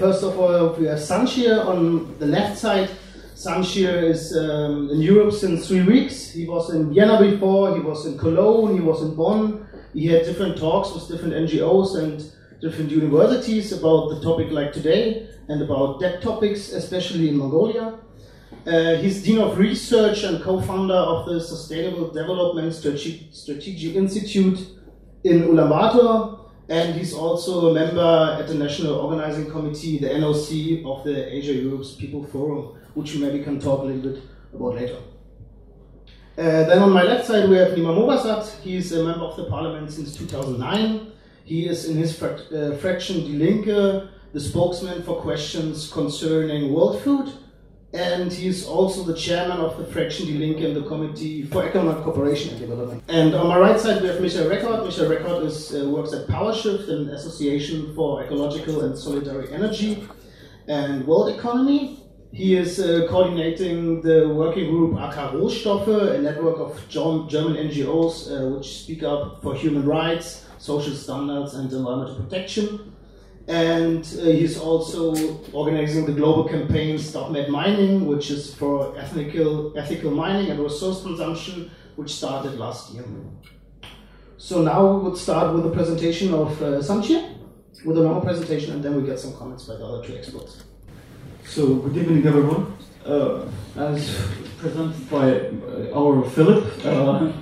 First of all, we have Sanchir on the left side. Sanchir is um, in Europe since three weeks. He was in Vienna before, he was in Cologne, he was in Bonn. He had different talks with different NGOs and different universities about the topic like today and about that topics, especially in Mongolia. Uh, he's Dean of Research and co-founder of the Sustainable Development Strategic, Strategic Institute in Ulaanbaatar, and he's also a member at the National Organizing Committee, the NOC, of the Asia Europe's People Forum, which we maybe can talk a little bit about later. Uh, then on my left side we have Niema Movassat. He's a member of the parliament since 2009. He is in his frac- uh, fraction Die Linke, the spokesman for questions concerning world food and he's also the chairman of the Fraction Die Linke in the Committee for Economic Cooperation and Development. And on my right side, we have Michael Reckordt. Michael Reckordt is, uh, works at PowerShift, an association for ecological and solidary energy and world economy. He is uh, coordinating the working group AK Rohstoffe, a network of German NGOs uh, which speak up for human rights, social standards, and environmental protection and uh, he's also organizing the global campaign Stop Mad Mining, which is for ethical, ethical mining and resource consumption, which started last year. So now we would start with a presentation of uh, Sanchir, with a normal presentation, and then we get some comments by the other two experts. So, good evening, everyone. Uh, as presented by uh, our Philip, uh,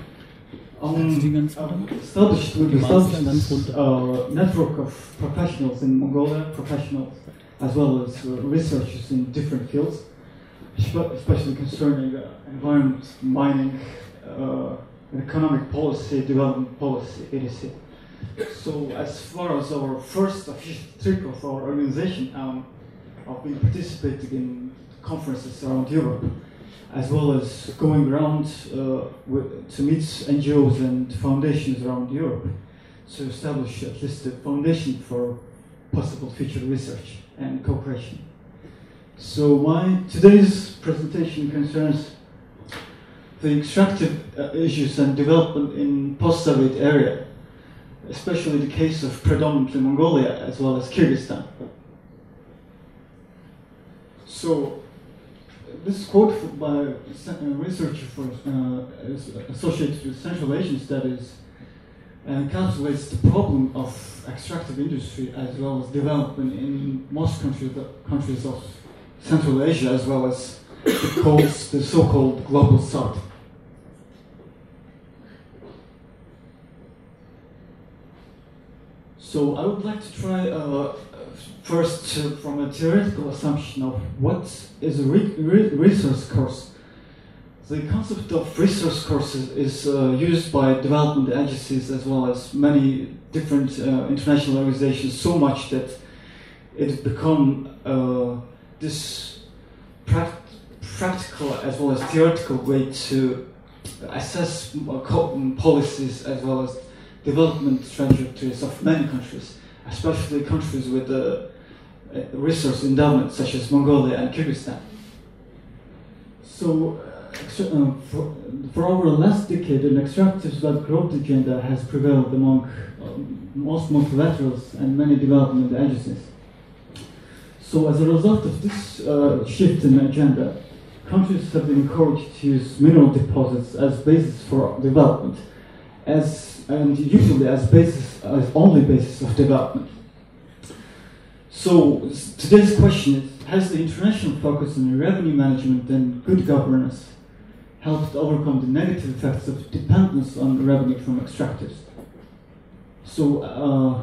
um, established with established uh, network of professionals in Mongolia, professionals as well as uh, researchers in different fields, especially concerning uh, environment, mining, uh, economic policy, development policy, etc. So, as far as our first official trip of our organization, um, I've been participating in conferences around Europe as well as going around uh, with, to meet NGOs and foundations around Europe to establish at least a foundation for possible future research and cooperation. So my today's presentation concerns the extractive uh, issues and development in post-Soviet area, especially the case of predominantly Mongolia as well as Kyrgyzstan. So this quote by a researcher for, uh, associated with Central Asian Studies encapsulates the problem of extractive industry as well as development in most countries, countries of Central Asia as well as the, calls, the so-called global south. So I would like to try uh, first uh, from a theoretical assumption of what is a re re resource curse. The concept of resource curses is uh, used by development agencies as well as many different uh, international organizations so much that it become uh, this pra practical as well as theoretical way to assess uh, policies as well as development trajectories of many countries, especially countries with uh, resource endowment such as Mongolia and Kyrgyzstan. So, uh, for, for, over the last decade, an extractive led growth agenda has prevailed among um, most multilaterals and many development agencies. So, as a result of this uh, shift in agenda, countries have been encouraged to use mineral deposits as basis for development, as and usually as basis as only basis of development. So today's question is, has the international focus on revenue management and good governance helped overcome the negative effects of dependence on revenue from extractors? So uh,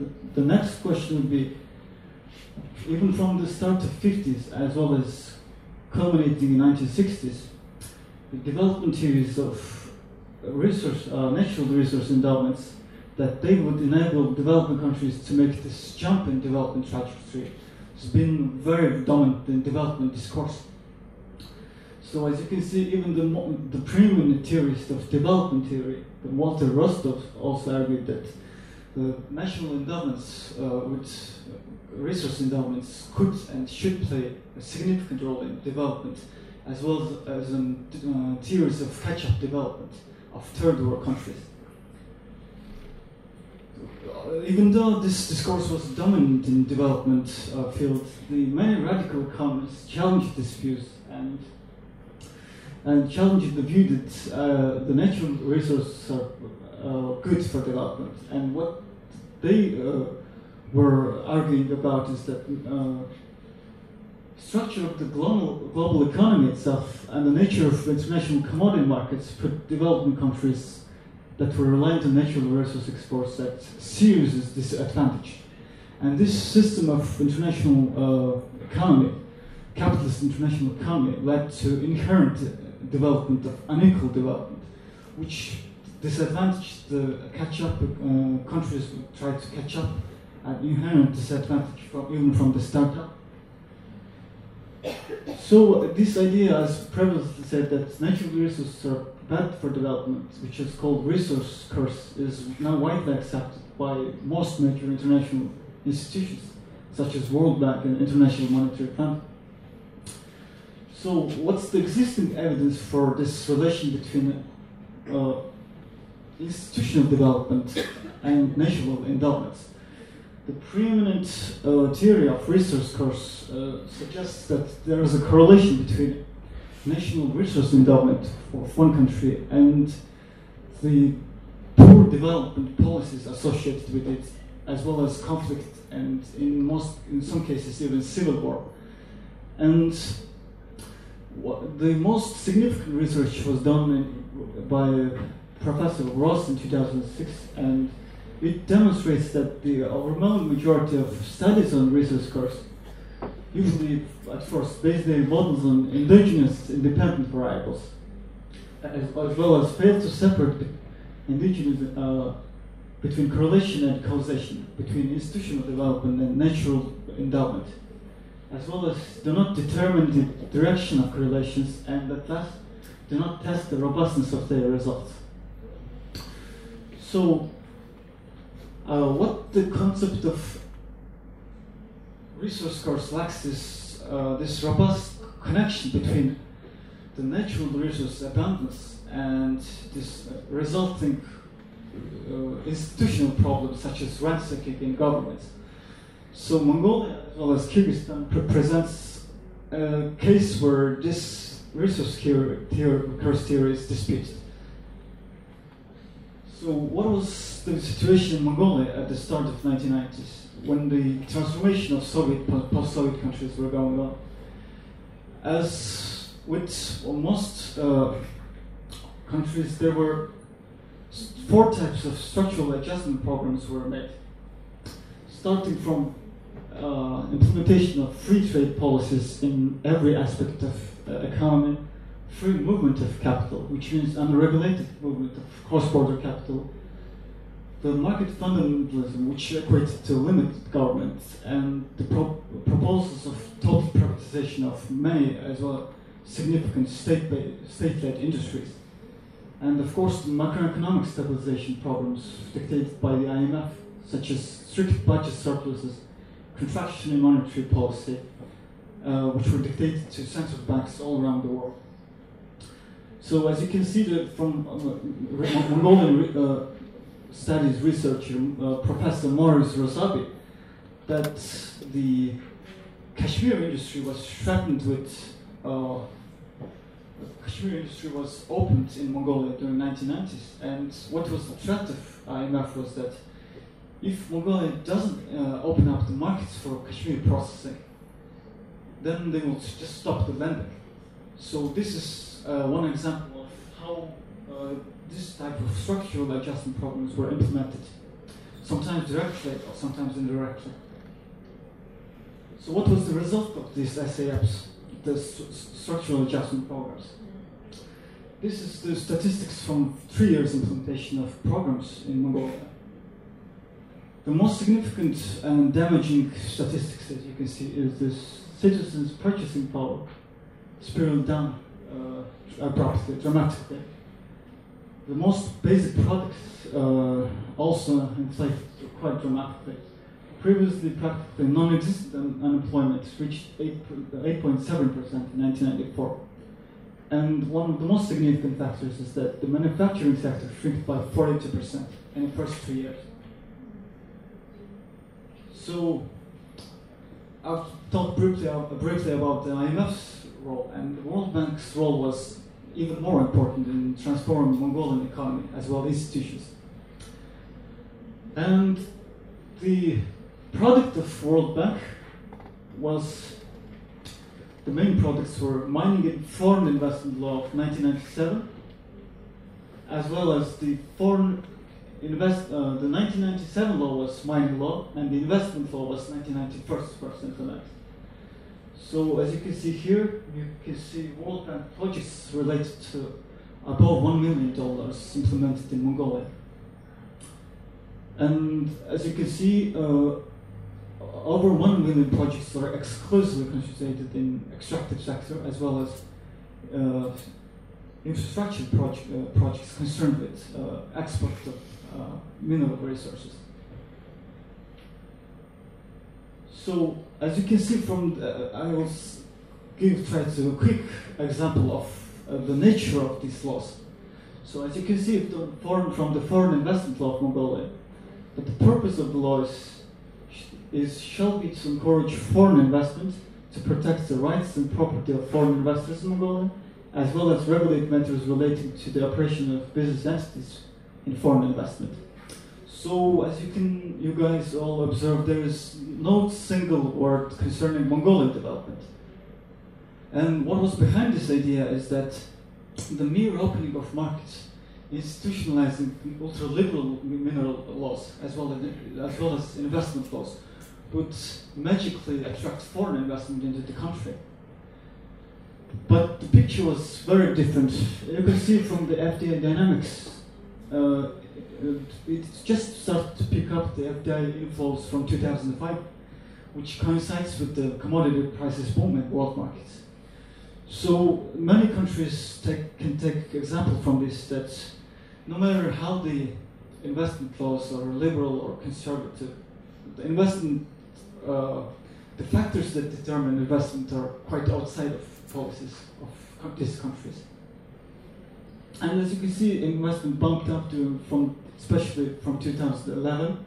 the, the next question would be, even from the start of 50s as well as culminating in 1960s, the development theories of resource, uh, natural resource endowments that they would enable developing countries to make this jump in development trajectory has been very dominant in development discourse. So as you can see, even the, the premium theorist of development theory, Walter Rostow, also argued that the national endowments uh, with resource endowments could and should play a significant role in development, as well as, in uh, theories of catch-up development of third world countries uh, even though this discourse was dominant in development uh, field, the many radical economists challenged this views and and challenged the view that uh, the natural resources are uh, good for development. And what they uh, were arguing about is that uh, structure of the global, global economy itself and the nature of international commodity markets put developing countries that were reliant on natural resource exports at serious disadvantage. And this system of international uh, economy, capitalist international economy, led to inherent development of unequal development, which disadvantaged the catch up uh, countries try to catch up at inherent disadvantage from, even from the startup. So this idea, as previously said, that natural resources are bad for development, which is called resource curse, is now widely accepted by most major international institutions, such as World Bank and International Monetary Fund. So, what's the existing evidence for this relation between uh, institutional development and national endowments? The preeminent uh, theory of resource curse uh, suggests that there is a correlation between national resource endowment of one country and the poor development policies associated with it, as well as conflict and in most, in some cases, even civil war. And the most significant research was done by Professor Ross in 2006, and it demonstrates that the overwhelming majority of studies on resource curse usually at first base their models on indigenous independent variables, as, as well as fail to separate indigenous uh, between correlation and causation, between institutional development and natural endowment as well as do not determine the direction of correlations and at last do not test the robustness of their results. So, uh, what the concept of resource curse lacks is uh, this robust connection between the natural resource abundance and this uh, resulting uh, institutional problems such as rent seeking in governments. So Mongolia, as well as Kyrgyzstan, pre presents a case where this resource curse theory is disputed. So what was the situation in Mongolia at the start of 1990s, when the transformation of Soviet post-Soviet countries were going on? As with most uh, countries, there were four types of structural adjustment programs were made, starting from uh, implementation of free trade policies in every aspect of uh, economy, free movement of capital, which means unregulated movement of cross-border capital, the market fundamentalism, which equates to limited government, and the pro proposals of total privatization of many as well significant state-led state industries. And of course, the macroeconomic stabilization problems dictated by the IMF, such as strict budget surpluses contraction in monetary policy, uh, which were dictated to central banks all around the world. So as you can see that from uh, Mongolian uh, studies researcher, uh, Professor Morris Rossabi, that the cashmere industry was threatened with uh, cashmere industry was opened in Mongolia during 1990s, and what was of IMF was that if Mongolia doesn't uh, open up the markets for cashmere processing, then they will just stop the lending. So this is uh, one example of how uh, this type of structural adjustment programs were implemented, sometimes directly or sometimes indirectly. So what was the result of these SAPs, the st structural adjustment programs? This is the statistics from three years implementation of programs in Mongolia. The most significant and damaging statistics, as you can see, is the citizens' purchasing power spiraled down uh, abruptly, dramatically. The most basic products uh, also inflated quite dramatically. Previously, practically non-existent unemployment reached 8.7% in 1994. And one of the most significant factors is that the manufacturing sector shrank by 42% in the first three years. So I've talked briefly, briefly about the IMF's role, and the World Bank's role was even more important in transforming Mongolian economy as well as institutions. And the product of World Bank was the main products were mining and foreign investment law of 1997, as well as the foreign invest. Uh, the 1997 law was mining law, and the investment law was 1991 first implemented. So as you can see here, you can see World Bank projects related to above one million dollars implemented in Mongolia. And as you can see, uh, over 1 million projects are exclusively concentrated in extractive sector as well as uh, infrastructure project, uh, projects concerned with uh, export of uh, mineral resources. So as you can see from, the, uh, I will give try to a quick example of the nature of these laws. So as you can see foreign, from the foreign investment law of Mongolia, that the purpose of the law is is shall be to encourage foreign investment, to protect the rights and property of foreign investors in Mongolia, as well as regulate matters relating to the operation of business entities in foreign investment. So, as you can, you guys all observe, there is no single word concerning Mongolian development. And what was behind this idea is that the mere opening of markets, institutionalizing ultra-liberal mineral laws, as well as, as well as investment laws, would magically attract foreign investment into the country. But the picture was very different. You can see from the FDI dynamics, uh, it just started to pick up the FDI inflows from 2005, which coincides with the commodity prices boom in world markets. So many countries take, can take example from this that no matter how the investment laws are liberal or conservative, the investment uh, the factors that determine investment are quite outside of policies of these countries. And as you can see, investment bumped up to from especially from 2011.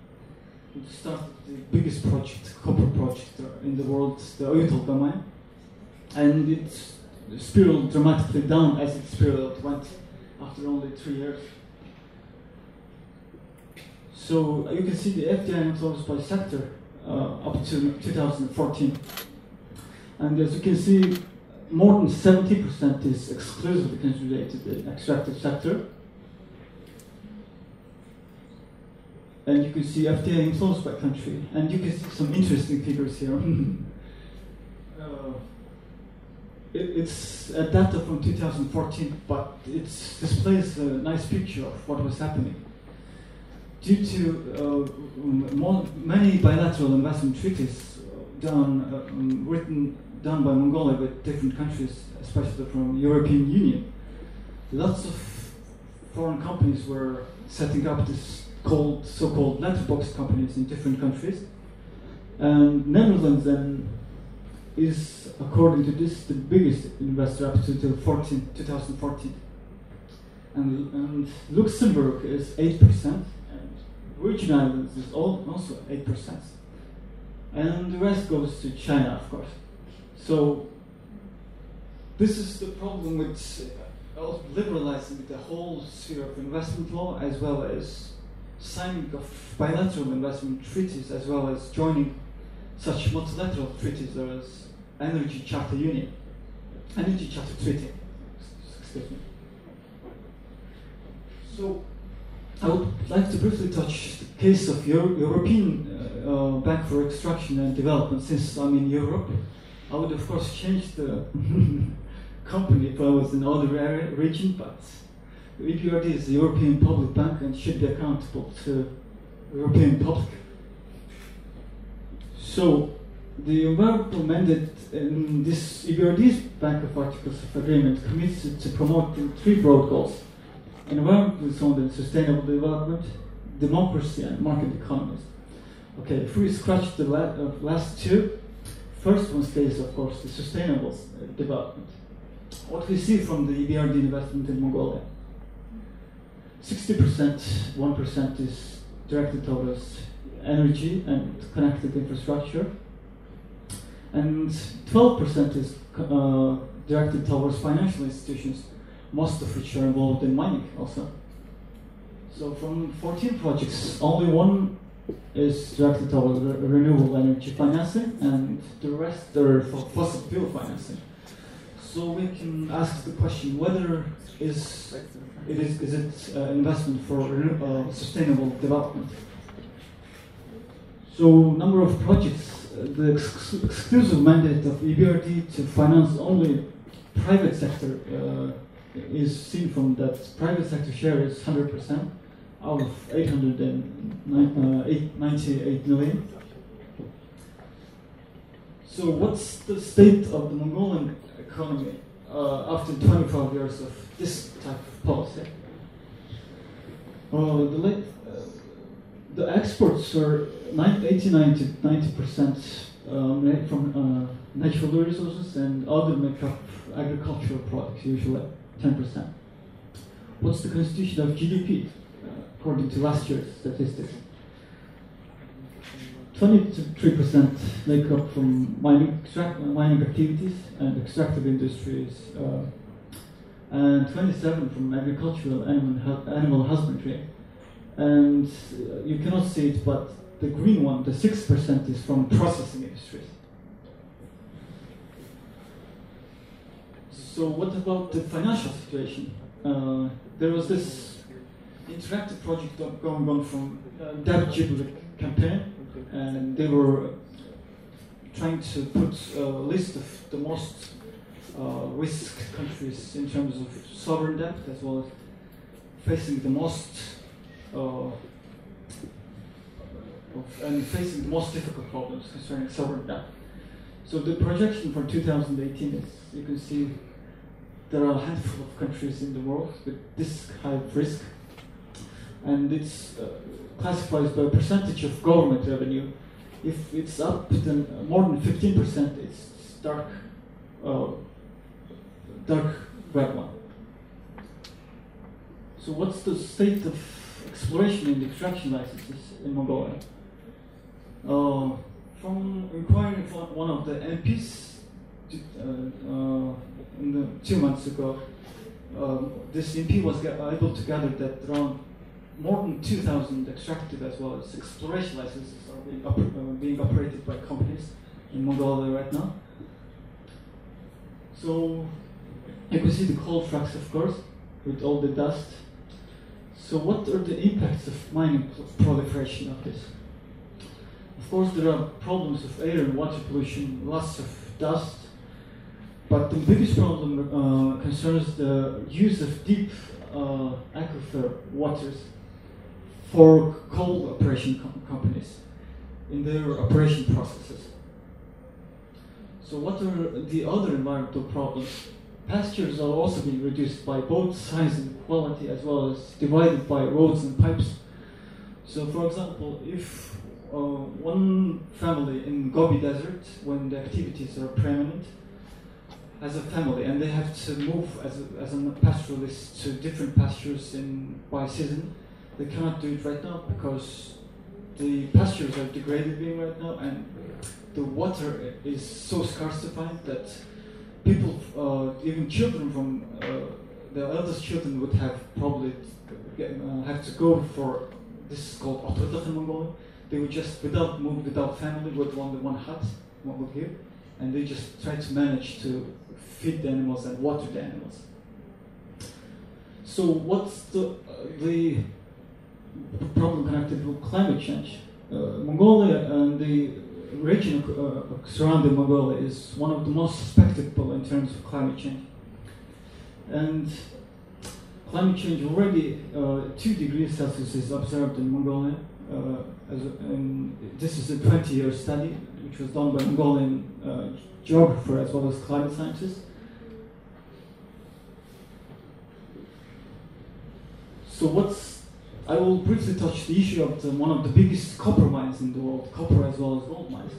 We started the biggest project, copper project in the world, the Oyu mine, and it spiraled dramatically down as it spiraled went after only three years. So you can see the FDI inflows by sector uh, up to 2014. And as you can see, more than 70% is exclusively concentrated in the extractive sector. And you can see FDI inflows by country. And you can see some interesting figures here. uh, it, it's a data from 2014, but it displays a nice picture of what was happening due to uh, more, many bilateral investment treaties done, uh, um, written done by Mongolia with different countries, especially from European Union, lots of foreign companies were setting up this called so-called letterbox companies in different countries. And Netherlands then is, according to this, the biggest investor up to 14, 2014. And, and Luxembourg is 8%, and Virgin Islands is also 8%. And the rest goes to China, of course. So, this is the problem with uh, liberalizing the whole sphere of investment law as well as signing of bilateral investment treaties as well as joining such multilateral treaties as Energy Charter Union, Energy Charter Treaty. Excuse me. So, I would like to briefly touch the case of Euro European uh, uh, Bank for Extraction and Development. Since I'm in Europe, I would of course change the company if I was in other region, but EBRD is the European Public Bank and should be accountable to European public. So the environmental mandate in this EBRD's Bank of Articles of Agreement commits to promoting three broad goals environmental sound and sustainable development, democracy, and market economies. Okay, if we scratch the la uh, last two, first one stays, of course, the sustainable uh, development. What we see from the EBRD investment in Mongolia 60%, 1% is directed towards energy and connected infrastructure. And 12% is uh, directed towards financial institutions, most of which are involved in mining also. So from 14 projects, only one is directed towards re renewable energy financing, and the rest are for fossil fuel financing. So we can ask the question whether is it is is it uh, investment for uh, sustainable development. So number of projects, uh, the ex exclusive mandate of EBRD to finance only private sector uh, is seen from that private sector share is 100% out of 898 uh. So what's the state of the Mongolian economy uh, after 25 years of this type of policy? Uh, the, late, uh, the exports are 89 to 90 percent um, from uh, natural resources and other make up agricultural products, usually 10 percent. What's the constitution of GDP? according to last year's statistics. 23% make up from mining, extract, mining activities and extractive industries, uh, and 27 from agricultural animal, animal husbandry. And uh, you cannot see it, but the green one, the 6% is from processing industries. So what about the financial situation? Uh, there was this interactive project going on from uh, Debt campaign, and they were trying to put a list of the most uh, risk countries in terms of sovereign debt, as well as facing the most uh, and facing the most difficult problems concerning sovereign debt. So the projection for 2018 is, you can see there are a handful of countries in the world with this high risk and it's uh, classified by percentage of government revenue. If it's up then more than 15%, it's dark, uh, dark red one. So what's the state of exploration and extraction licenses in Mongolia? Uh, from inquiring one of the MPs uh, uh, the, two months ago, um, this MP was able to gather that around more than 2,000 extractive as well as exploration licenses are being, op uh, being operated by companies in Mongolia right now. So you can see the coal trucks, of course, with all the dust. So what are the impacts of mining proliferation of this? Of course, there are problems of air and water pollution, lots of dust, but the biggest problem uh, concerns the use of deep uh, aquifer waters for coal operation com companies in their operation processes. So what are the other environmental problems? Pastures are also being reduced by both size and quality as well as divided by roads and pipes. So for example, if uh, one family in Gobi Desert, when the activities are permanent, as a family, and they have to move as a, as a pastoralist to different pastures in by season, they cannot do it right now because the pastures are degraded right now and the water is so find that people, uh, even children from uh, the eldest children would have probably get, uh, have to go for this is called Otodach in Mongolia. They would just without move, without family, with only one hut, one would give, and they just try to manage to feed the animals and water the animals. So what's the uh, the problem connected with climate change. Uh, Mongolia and the region uh, surrounding Mongolia is one of the most suspected in terms of climate change. And climate change already uh, 2 degrees Celsius is observed in Mongolia. Uh, as a, this is a 20 year study which was done by Mongolian uh, geographer as well as climate scientists. So what's I will briefly touch the issue of the, one of the biggest copper mines in the world, copper as well as gold mines.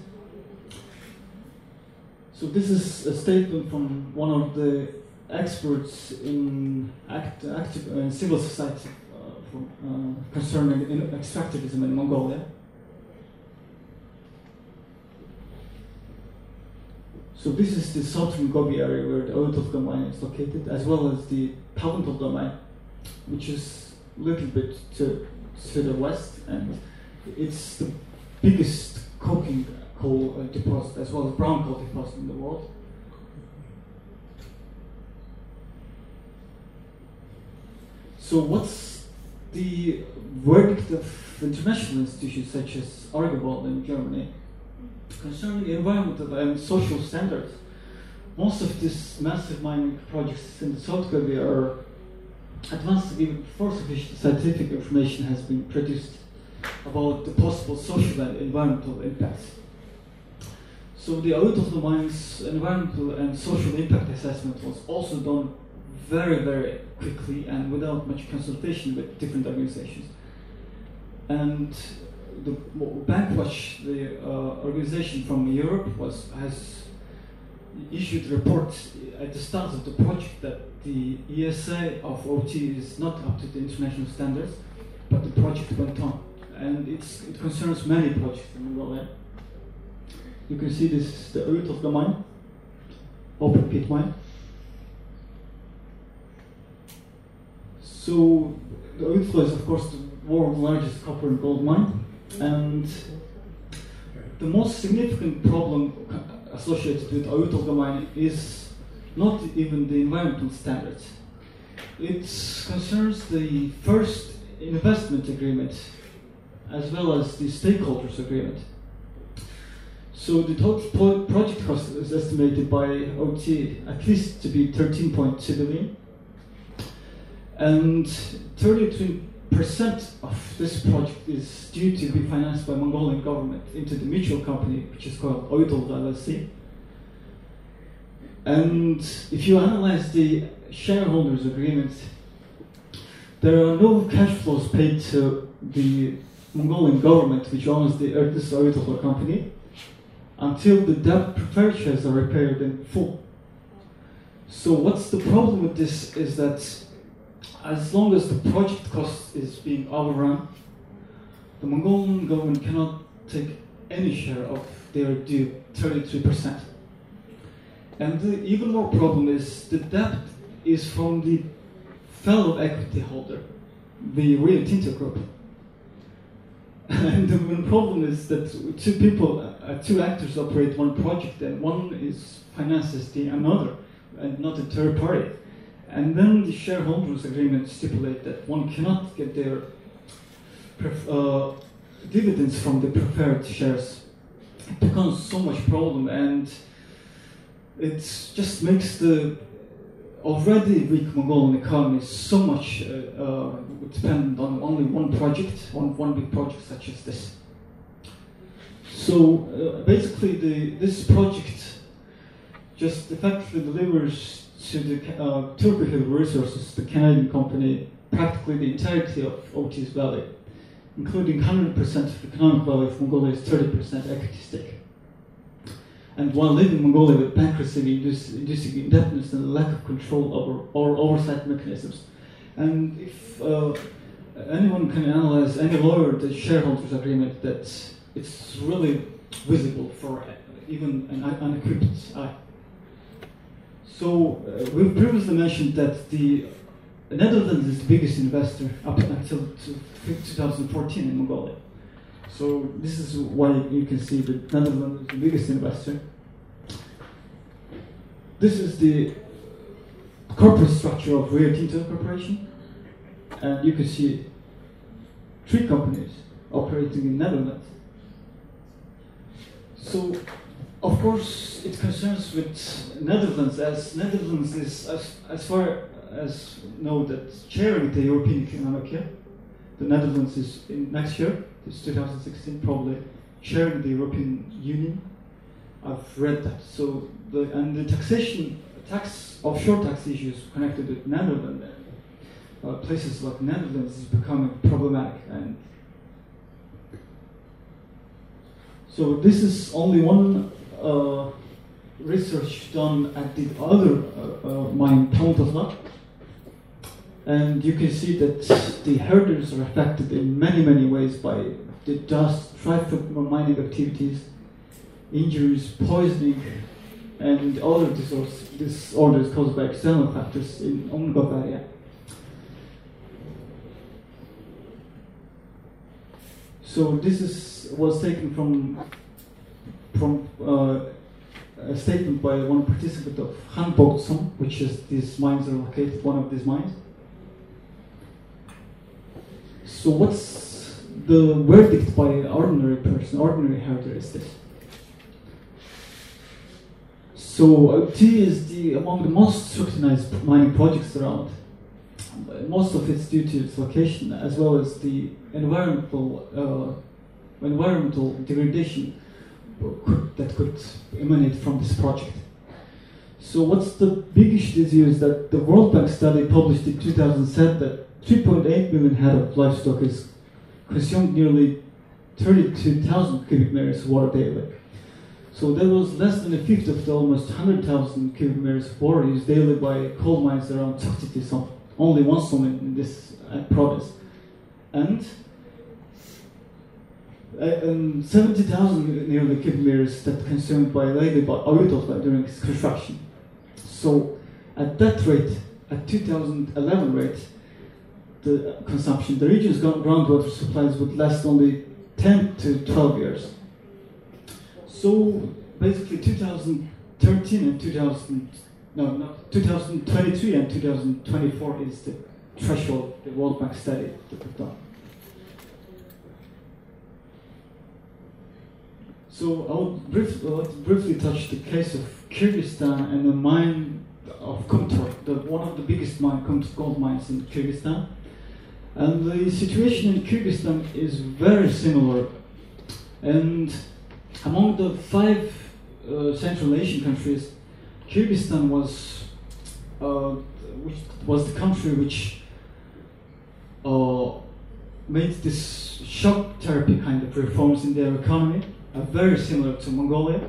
So this is a statement from one of the experts in act, active, uh, civil society uh, from, uh, concerning extractivism in Mongolia. So this is the southern Gobi area where the Oyu Tolgoi mine is located, as well as the Palantovka mine, which is little bit to, to the west, and it's the biggest coking coal uh, deposit, as well as brown coal deposit in the world. So what's the verdict of international institutions such as Urgewald in Germany concerning the environmental and social standards? Most of these massive mining projects in South Korea are advanced even before sufficient scientific information has been produced about the possible social and environmental impacts. So the audit of the mine's environmental and social impact assessment was also done very, very quickly and without much consultation with different organizations. And the Bankwatch, the uh, organization from Europe, was has issued reports at the start of the project that the ESA of OT is not up to the international standards, but the project went on. And it's, it concerns many projects in Mongolia. You can see this is the root of the mine, open pit mine. So the Uitflow is of course the world's largest copper and gold mine, and the most significant problem associated with Uitflow mine is not even the environmental standards. It concerns the first investment agreement as well as the stakeholders agreement. So the total project cost is estimated by OT at least to be 13.2 billion. And 33% of this project is due to be financed by Mongolian government into the mutual company, which is called Oidol LLC. And if you analyze the shareholders agreement, there are no cash flows paid to the Mongolian government, which owns the this Oidol company, until the debt shares are repaired in full. So what's the problem with this is that as long as the project cost is being overrun, the Mongolian government cannot take any share of their due 33%. And the even more problem is the debt is from the fellow equity holder, the Rio Tinto Group. And the problem is that two people, uh, two actors operate one project, and one is finances the another, and not a third party. And then the shareholders agreement stipulate that one cannot get their uh, dividends from the preferred shares. It becomes so much problem, and it just makes the already weak Mongolian economy so much uh, uh, dependent on only one project, on one big project such as this. So uh, basically, the, this project just effectively delivers to the uh, Turquoise Hill Resources, the Canadian company, practically the entirety of Otis Valley, including 100% of the economic value of Mongolia's 30% equity stake. And while living in Mongolia with bankruptcy, inducing indebtedness and lack of control over or oversight mechanisms. And if uh, anyone can analyze, any lawyer, the shareholders agreement, that it's really visible for even an unequipped eye. So uh, we've previously mentioned that the Netherlands is the biggest investor up until 2014 in Mongolia. So this is why you can see that Netherlands is the biggest investor. This is the corporate structure of Rio Tinto Corporation. And you can see three companies operating in Netherlands. So, of course, it concerns with Netherlands as Netherlands is, as, as far as know that chairing the European Economic. The Netherlands is in next year, it's 2016, probably chairing the European Union. I've read that. So the and the taxation, tax offshore tax issues connected with Netherlands, uh, places like Netherlands is becoming problematic and. So this is only one uh, research done at the other uh, uh mine, Tamutasla. And you can see that the herders are affected in many, many ways by the dust, trifid mining activities, injuries, poisoning, and other disorders, disorders caused by external factors in Omgov area. So this is was taken from from uh, a statement by one participant of Hanbogdson, which is these mines are located one of these mines. So what's the verdict by an ordinary person, ordinary herder is this? So T is the among the most scrutinized mining projects around. Most of it's due to its location, as well as the environmental uh, environmental degradation that could emanate from this project. So what's the big issue is that the World Bank study published in 2000 said that 3.8 million head of livestock is consumed nearly 32,000 cubic meters of water daily. So there was less than a fifth of the almost 100,000 cubic meters of water used daily by coal mines around Tokti only one zone in this uh, province. And uh, um, 70,000 nearly cubic meters that consumed by Lady by Ayutthaya during its construction. So at that rate, at 2011 rate, the consumption, the region's groundwater supplies would last only 10 to 12 years. So basically 2013 and 2000, no, no, 2023 and 2024 is the threshold the World Bank study that we've. So I would briefly, briefly touch the case of Kyrgyzstan and the mine of Kumtor, the, one of the biggest mine, gold mines in Kyrgyzstan. And the situation in Kyrgyzstan is very similar. And among the five uh, Central Asian countries, Kyrgyzstan was, uh, which was the country which uh, made this shock therapy kind of reforms in their economy are very similar to Mongolia.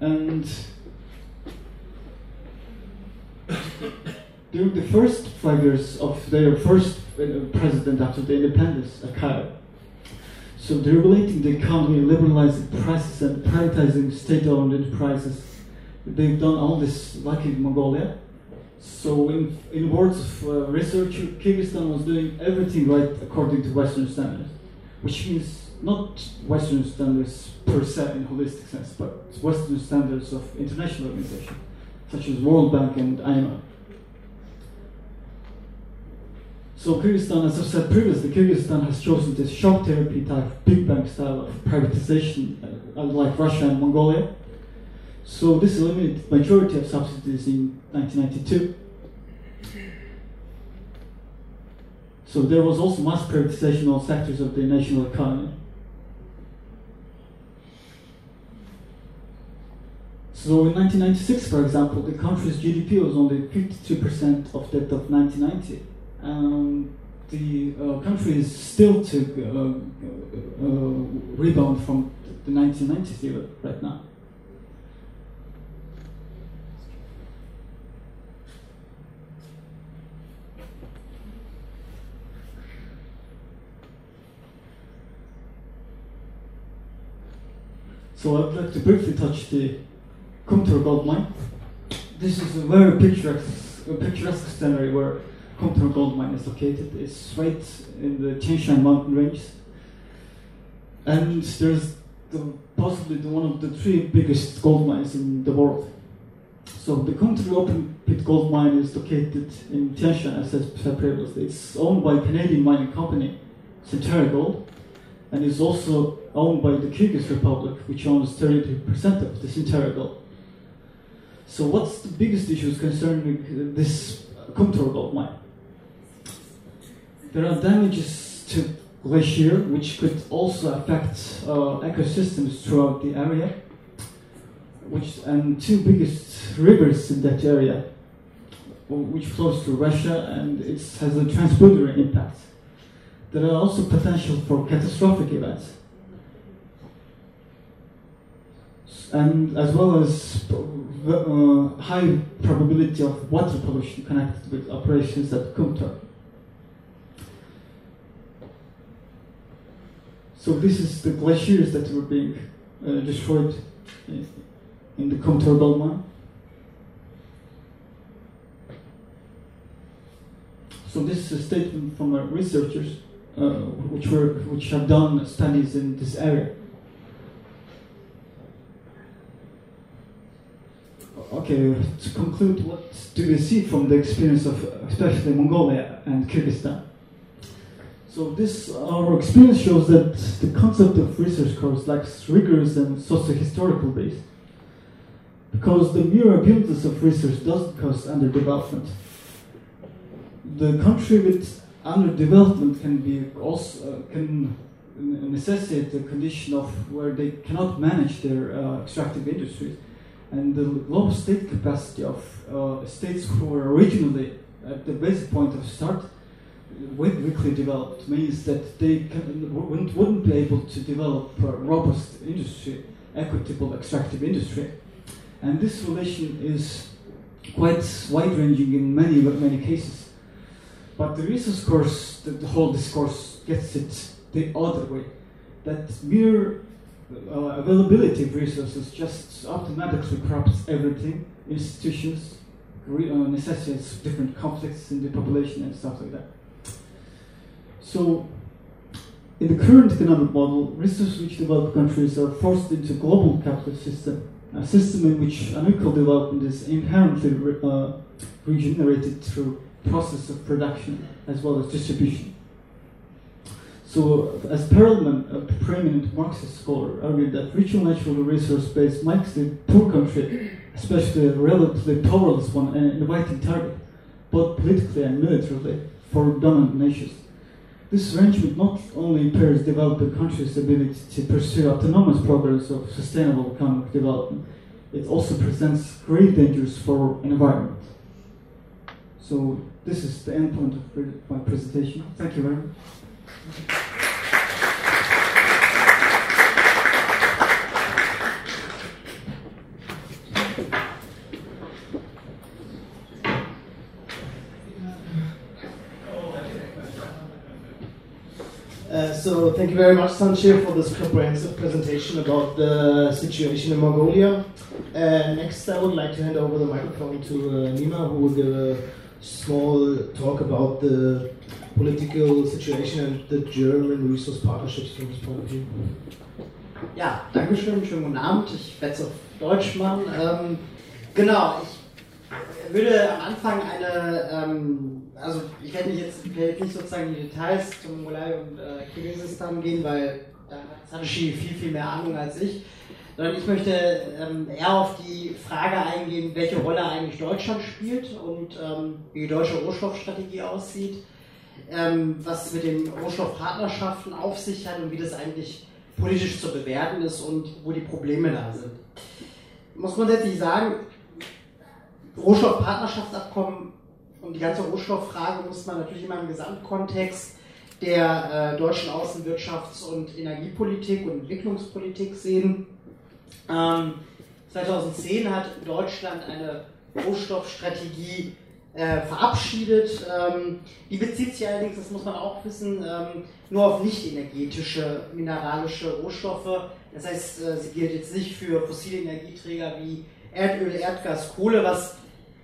And during the first five years of their first uh, president after the independence, Akar, so deregulating the economy, liberalizing prices, and privatizing state-owned enterprises, they've done all this like in Mongolia. So in, in words of uh, researcher, Kyrgyzstan was doing everything right according to Western standards which means not Western standards per se in holistic sense, but Western standards of international organizations, such as World Bank and IMF. So Kyrgyzstan, as I've said previously, Kyrgyzstan has chosen this shock therapy type, big bang style of privatization, uh, like Russia and Mongolia. So this eliminated majority of subsidies in 1992. So there was also mass privatization on sectors of the national economy. So in 1996, for example, the country's GDP was only 52% of that of 1990. Um, the uh, country is still to uh, uh, rebound from the 1990s era right now. So I'd like to briefly touch the Kumtor gold mine. This is a very picturesque, a picturesque scenery where Kumtor gold mine is located. It's right in the Tianshan mountain range. And there's the, possibly the, one of the three biggest gold mines in the world. So the Kumtor open pit gold mine is located in Tianshan, as I said previously. It's owned by Canadian mining company Centerra Gold and is also owned by the Kyrgyz Republic, which owns 32% of the Centerra gold. So what's the biggest issues concerning this Kumtor gold mine? There are damages to glacier, which could also affect uh, ecosystems throughout the area, which and two biggest rivers in that area, which flows through Russia, and it has a transboundary impact there are also potential for catastrophic events. And as well as uh, high probability of water pollution connected with operations at Kumtor. So this is the glaciers that were being uh, destroyed in the Comtorbel mine. So this is a statement from uh, researchers uh, which were which have done studies in this area. Okay, to conclude, what do we see from the experience of especially Mongolia and Kyrgyzstan? So this our experience shows that the concept of resource curse lacks rigorous and socio-historical base. Because the mere abundance of research doesn't cause underdevelopment. The country with underdevelopment can be also uh, can necessitate the condition of where they cannot manage their uh, extractive industries and the low state capacity of uh, states who were originally at the basic point of start weakly developed means that they wouldn't, wouldn't, be able to develop a robust industry, equitable extractive industry. And this relation is quite wide-ranging in many, many cases. But the resource curse, the, the whole discourse gets it the other way. That mere uh, availability of resources just automatically corrupts everything, institutions, uh, necessitates different conflicts in the population and stuff like that. So, in the current economic model, resource-rich developed countries are forced into global capitalist system, a system in which unequal development is inherently re- uh, regenerated through process of production as well as distribution. So, as Perelman, a preeminent Marxist scholar, argued that regional natural resource base makes the poor country, especially a relatively powerless one, an inviting target, both politically and militarily, for dominant nations. This arrangement not only impairs developing countries' ability to pursue autonomous progress of sustainable economic development, it also presents great dangers for environment. So this is the end point of my presentation. Thank you very much. Thank you very much, Sanchir, for this comprehensive presentation about the situation in Mongolia. Uh, next, I would like to hand over the microphone to uh, Nima, who will give a small talk about the political situation and the German resource partnerships from this point of view. Ja, Dankeschön, schönen guten Abend. Ich werde es auf Deutsch machen. Ähm, genau, ich würde am Anfang eine, ähm, also ich werde jetzt, werde nicht sozusagen die Details zum Mongolei und äh, Kirgisistan gehen, weil da hat Satoshi viel, viel mehr Ahnung als ich, sondern ich möchte ähm, eher auf die Frage eingehen, welche Rolle eigentlich Deutschland spielt und ähm, wie die deutsche Rohstoffstrategie aussieht, ähm, was mit den Rohstoffpartnerschaften auf sich hat und wie das eigentlich politisch zu bewerten ist und wo die Probleme da sind. Muss man letztlich sagen, Rohstoffpartnerschaftsabkommen und die ganze Rohstofffrage muss man natürlich immer im Gesamtkontext der äh, deutschen Außenwirtschafts- und Energiepolitik und Entwicklungspolitik sehen. Ähm, 2010 hat Deutschland eine Rohstoffstrategie äh, verabschiedet. Ähm, die bezieht sich allerdings, das muss man auch wissen, ähm, nur auf nicht energetische mineralische Rohstoffe. Das heißt, äh, sie gilt jetzt nicht für fossile Energieträger wie Erdöl, Erdgas, Kohle, was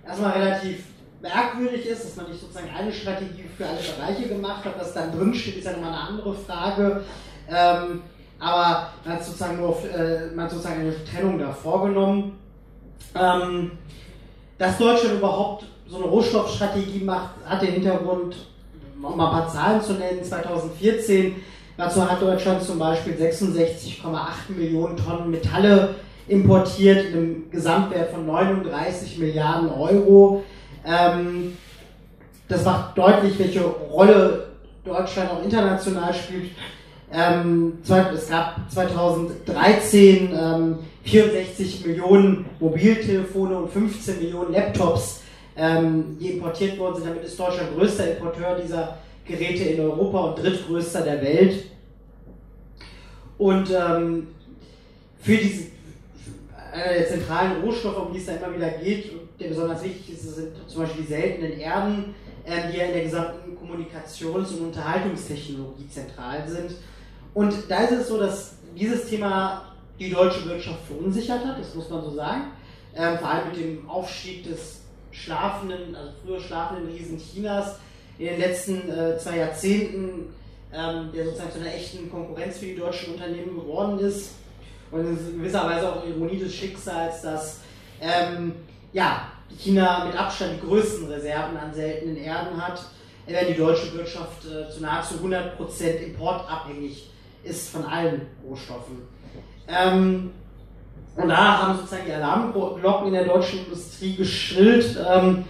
erstmal relativ merkwürdig ist, dass man nicht sozusagen eine Strategie für alle Bereiche gemacht hat. Was dann drin steht, ist ja nochmal eine andere Frage. Ähm, aber man hat sozusagen nur äh, man sozusagen eine Trennung da vorgenommen. Ähm, dass Deutschland überhaupt so eine Rohstoffstrategie macht, hat den Hintergrund, um mal ein paar Zahlen zu nennen, 2014, dazu hat Deutschland zum Beispiel 66,8 Millionen Tonnen Metalle importiert in einem Gesamtwert von 39 Milliarden Euro. Ähm, das macht deutlich, welche Rolle Deutschland auch international spielt. Ähm, es gab 2013 ähm, 64 Millionen Mobiltelefone und 15 Millionen Laptops, ähm, die importiert worden sind. Damit ist Deutschland größter Importeur dieser Geräte in Europa und drittgrößter der Welt. Und ähm, für diese einer der zentralen Rohstoffe, um die es da immer wieder geht, der besonders wichtig ist, sind zum Beispiel die seltenen Erden, äh, die ja in der gesamten Kommunikations- und Unterhaltungstechnologie zentral sind. Und da ist es so, dass dieses Thema die deutsche Wirtschaft verunsichert hat, das muss man so sagen. Ähm, vor allem mit dem Aufstieg des schlafenden, also früher schlafenden Riesen Chinas in den letzten äh, zwei Jahrzehnten, ähm, der sozusagen zu einer echten Konkurrenz für die deutschen Unternehmen geworden ist. Und in gewisser Weise auch Ironie des Schicksals, dass ähm, ja, China mit Abstand die größten Reserven an seltenen Erden hat, während die deutsche Wirtschaft äh, zu nahezu 100% importabhängig ist von allen Rohstoffen. Ähm, und da haben sozusagen die Alarmglocken in der deutschen Industrie geschrillt, ähm,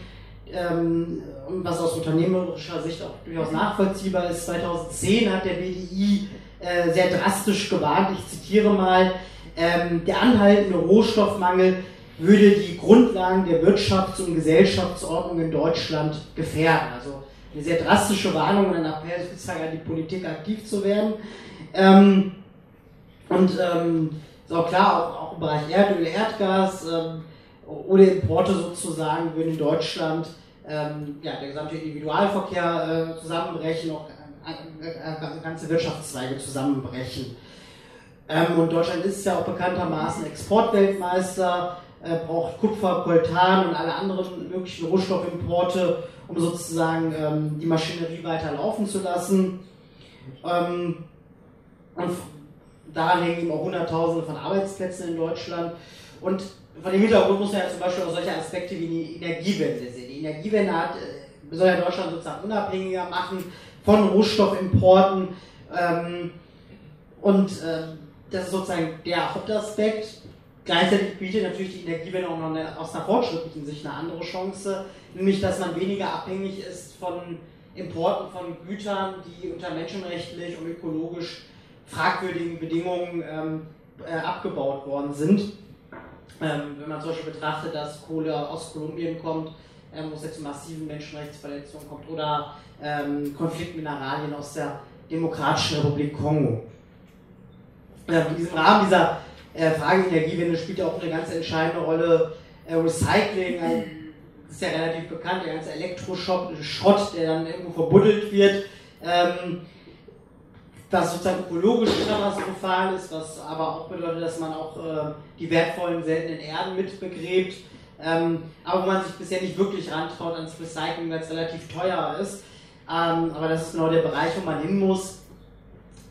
ähm, was aus unternehmerischer Sicht auch durchaus nachvollziehbar ist. 2010 hat der BDI äh, sehr drastisch gewarnt, ich zitiere mal, ähm, der anhaltende Rohstoffmangel würde die Grundlagen der Wirtschafts- und Gesellschaftsordnung in Deutschland gefährden. Also eine sehr drastische Warnung und ein Appell sozusagen an die Politik aktiv zu werden. Ähm, und ähm, ist auch klar, auch, auch, im Bereich Erdöl, Erdgas ähm, oder Importe sozusagen würden in Deutschland ähm, ja, der gesamte Individualverkehr äh, zusammenbrechen, auch äh, äh, ganze Wirtschaftszweige zusammenbrechen. Ähm, und Deutschland ist ja auch bekanntermaßen Exportweltmeister, äh, braucht Kupfer, Coltan und alle anderen möglichen Rohstoffimporte, um sozusagen ähm, die Maschinerie weiter laufen zu lassen. Ähm, und daran hängen eben auch Hunderttausende von Arbeitsplätzen in Deutschland. Und von dem Hintergrund muss man ja zum Beispiel auch solche Aspekte wie die Energiewende sehen. Die Energiewende hat, äh, soll ja Deutschland sozusagen unabhängiger machen von Rohstoffimporten. Ähm, und äh, das ist sozusagen der Hauptaspekt. Gleichzeitig bietet natürlich die Energiewende auch noch eine, aus einer fortschrittlichen Sicht eine andere Chance, nämlich dass man weniger abhängig ist von Importen von Gütern, die unter menschenrechtlich und ökologisch fragwürdigen Bedingungen ähm, äh, abgebaut worden sind. Ähm, wenn man zum Beispiel betrachtet, dass Kohle aus Kolumbien kommt, ähm, wo es jetzt zu massiven Menschenrechtsverletzungen kommt, oder ähm, Konfliktmineralien aus der Demokratischen Republik Kongo. Ähm, in diesem Rahmen dieser äh, Frage Energiewende spielt ja auch eine ganz entscheidende Rolle äh, Recycling. Ein, ist ja relativ bekannt, der ganze Elektroschrott, der dann irgendwo verbuddelt wird. Ähm, was sozusagen ökologisch katastrophal ist, was aber auch bedeutet, dass man auch äh, die wertvollen seltenen Erden mit begräbt, ähm, aber wo man sich bisher nicht wirklich rantraut ans Recycling, weil es relativ teuer ist. Ähm, aber das ist genau der Bereich, wo man hin muss.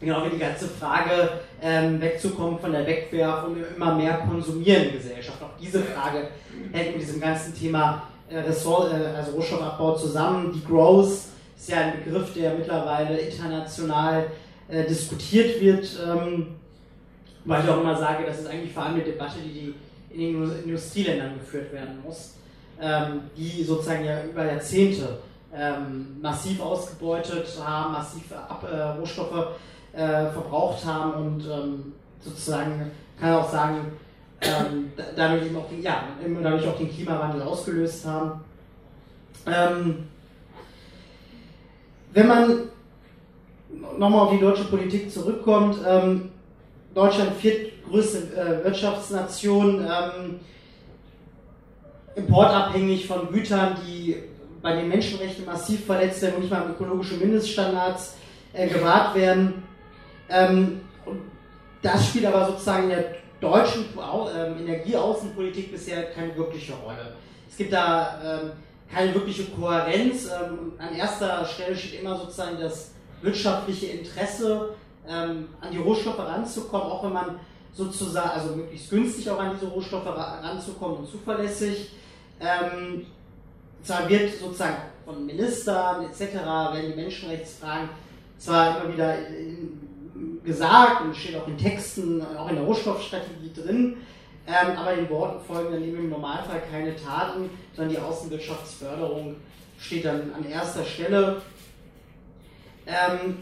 Genau wie die ganze Frage, ähm, wegzukommen von der Wegwerf und immer mehr konsumieren Gesellschaft. Auch diese Frage hängt mit diesem ganzen Thema äh, Ressort, äh, also Rohstoffabbau zusammen. Die Growth ist ja ein Begriff, der mittlerweile international äh, diskutiert wird, ähm, weil ich auch immer sage, das ist eigentlich vor allem eine Debatte, die, die in den Industrieländern geführt werden muss, ähm, die sozusagen ja über Jahrzehnte ähm, massiv ausgebeutet haben, massiv Ab äh, Rohstoffe äh, verbraucht haben und ähm, sozusagen, kann auch sagen, ähm, dadurch, eben auch den, ja, dadurch auch den Klimawandel ausgelöst haben. Ähm, wenn man nochmal auf die deutsche Politik zurückkommt, ähm, Deutschland viertgrößte äh, Wirtschaftsnation, ähm, importabhängig von Gütern, die bei den Menschenrechten massiv verletzt werden und nicht mal ökologische Mindeststandards äh, gewahrt werden. Ähm, das spielt aber sozusagen in der deutschen äh, Energieaußenpolitik bisher keine wirkliche Rolle. Es gibt da ähm, keine wirkliche Kohärenz. Ähm, an erster Stelle steht immer sozusagen das wirtschaftliche Interesse, ähm, an die Rohstoffe ranzukommen, auch wenn man sozusagen, also möglichst günstig auch an diese Rohstoffe ranzukommen und zuverlässig. Ähm, zwar wird sozusagen von Ministern etc., werden die Menschenrechtsfragen zwar immer wieder gesagt und steht auch in Texten, auch in der Rohstoffstrategie drin, ähm, aber den Worten folgen dann eben im Normalfall keine Taten, sondern die Außenwirtschaftsförderung steht dann an erster Stelle. Ähm,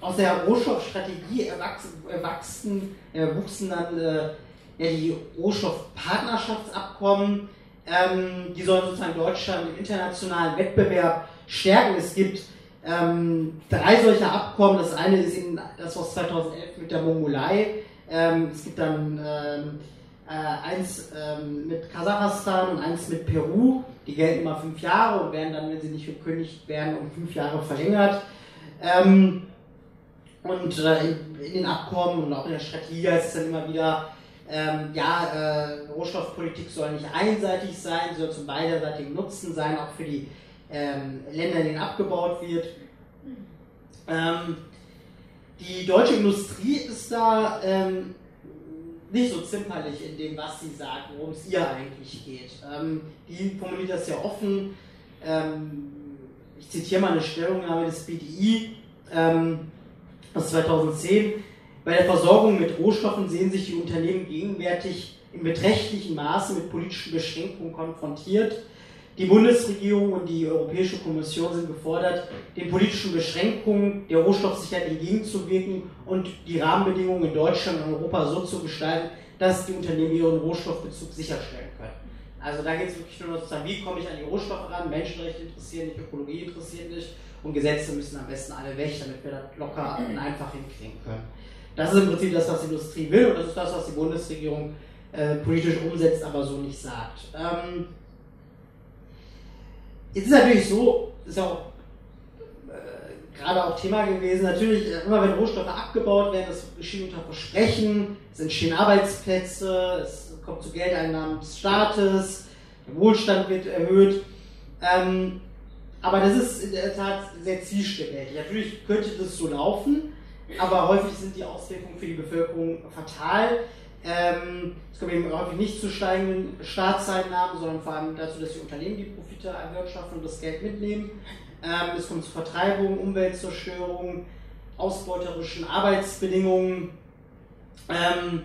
aus der Rohstoffstrategie erwachsen, erwachsen, äh, dann äh, ja, die Rohstoffpartnerschaftsabkommen. Ähm, die sollen sozusagen Deutschland im internationalen Wettbewerb stärken. Es gibt ähm, drei solcher Abkommen. Das eine ist eben das aus 2011 mit der Mongolei. Ähm, es gibt dann ähm, äh, eins ähm, mit Kasachstan und eins mit Peru. Die gelten immer fünf Jahre und werden dann, wenn sie nicht gekündigt werden, um fünf Jahre verlängert. Ähm, Und äh, in, den Abkommen und auch in der Strategie heißt es dann immer wieder, ähm, ja, äh, Rohstoffpolitik soll nicht einseitig sein, soll zum beiderseitigen Nutzen sein, auch für die ähm, Länder, in denen abgebaut wird. Ähm, die deutsche Industrie ist da ähm, nicht so zimperlich in dem, was sie sagt, worum es ihr eigentlich geht. Ähm, die formuliert das sehr offen. Ähm, ich zitiere mal eine Stellungnahme des BDI ähm, aus 2010. Bei der Versorgung mit Rohstoffen sehen sich die Unternehmen gegenwärtig in beträchtlichem Maße mit politischen Beschränkungen konfrontiert. Die Bundesregierung und die Europäische Kommission sind gefordert, den politischen Beschränkungen der Rohstoffsicherheit entgegenzuwirken und die Rahmenbedingungen in Deutschland und Europa so zu gestalten, dass die Unternehmen ihren Rohstoffbezug sicherstellen können. Also da geht es wirklich nur noch sagen, wie komme ich an die Rohstoffe ran, Menschenrechte interessieren nicht, Ökologie interessiert nicht und Gesetze müssen am besten alle weg, damit wir das locker und einfach hinkriegen können. Das ist im Prinzip das, was die Industrie will und das ist das, was die Bundesregierung äh, politisch umsetzt, aber so nicht sagt. Ähm, jetzt ist natürlich so, ist auch äh, gerade auch Thema gewesen, natürlich äh, immer wenn Rohstoffe abgebaut werden, das geschieht unter Versprechen, es entstehen Arbeitsplätze, es kommt zu Geldeinnahmen des Staates, der Wohlstand wird erhöht. Ähm, aber das ist in der Tat sehr zielstrebig. Natürlich könnte das so laufen, aber häufig sind die Auswirkungen für die Bevölkerung fatal. Ähm, es kommt eben häufig nicht zu steigenden Staatseinnahmen, sondern vor allem dazu, dass die Unternehmen die Profite erwirtschaften und das Geld mitnehmen. Ähm, es kommt zu Vertreibung, Umweltzerstörung, ausbeuterischen Arbeitsbedingungen. Ähm,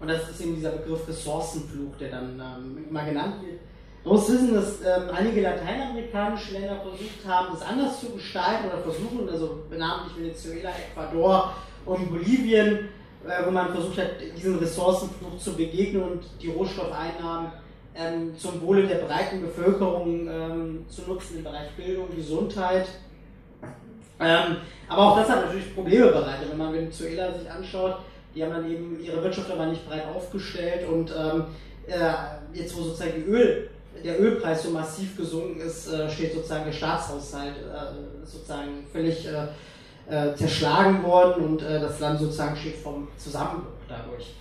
und das ist eben dieser Begriff Ressourcenfluch, der dann ähm, immer genannt wird. Man muss wissen, dass ähm, einige lateinamerikanische Länder versucht haben, das anders zu gestalten oder versuchen, also namentlich Venezuela, Ecuador und Bolivien, äh, wo man versucht hat, diesen Ressourcenfluch zu begegnen und die Rohstoffeinnahmen ähm, zum Wohle der breiten Bevölkerung ähm, zu nutzen im Bereich Bildung, Gesundheit. Ähm, aber auch das hat natürlich Probleme bereitet, wenn man Venezuela sich anschaut. Die haben dann eben ihre Wirtschaft aber nicht breit aufgestellt und ähm, äh, jetzt, wo sozusagen Öl der Ölpreis so massiv gesunken ist, äh, steht sozusagen der Staatshaushalt äh, sozusagen völlig äh, zerschlagen worden und das Land sozusagen steht vom Zusammenbruch dadurch.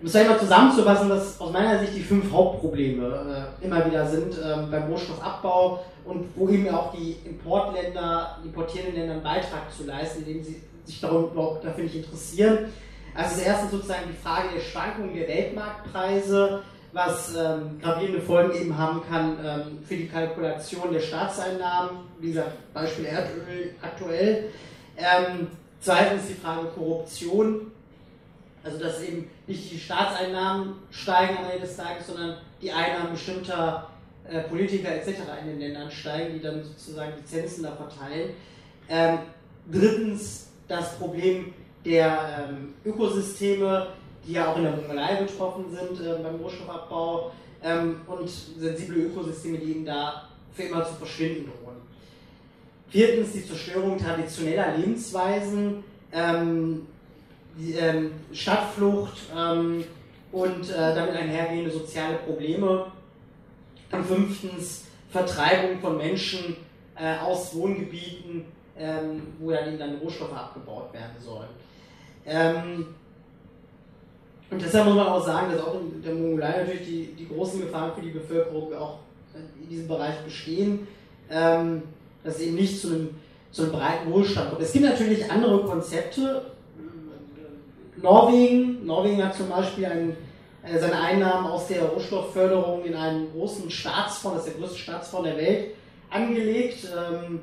Um es einmal zusammenzufassen, dass aus meiner Sicht die fünf Hauptprobleme immer wieder sind ähm, beim Rohstoffabbau und wo eben auch die Importländer, die importierenden Länder einen Beitrag zu leisten, indem sie sich darum, dafür nicht interessieren. Also das erste sozusagen die Frage der Schwankungen der Weltmarktpreise, was ähm, gravierende Folgen eben haben kann ähm, für die Kalkulation der Staatseinnahmen, wie gesagt, Beispiel Erdöl aktuell. Ähm, zweitens die Frage Korruption, also dass eben nicht die Staatseinnahmen steigen am Ende des Tages, sondern die Einnahmen bestimmter äh, Politiker etc. in den Ländern steigen, die dann sozusagen Lizenzen da verteilen. Ähm, drittens das Problem der ähm, Ökosysteme, die ja auch in der Mongolei betroffen sind äh, beim Rohstoffabbau ähm, und sensible Ökosysteme, die eben da für immer zu verschwinden drohen. Viertens die Zerstörung traditioneller Lebensweisen, ähm, die, ähm, Stadtflucht ähm, und äh, damit einhergehende soziale Probleme. Und fünftens Vertreibung von Menschen äh, aus Wohngebieten, ähm, wo dann eben dann Rohstoffe abgebaut werden sollen. Und deshalb muss man auch sagen, dass auch in der Mongolei natürlich die, die großen Gefahren für die Bevölkerung auch in diesem Bereich bestehen, ähm, dass es eben nicht zu einem, zu einem breiten Wohlstand kommt. Es gibt natürlich andere Konzepte. Norwegen, Norwegen hat zum Beispiel ein, äh, seine Einnahmen aus der Rohstoffförderung in einen großen Staatsfonds, das ist der größte Staatsfonds der Welt, angelegt, ähm,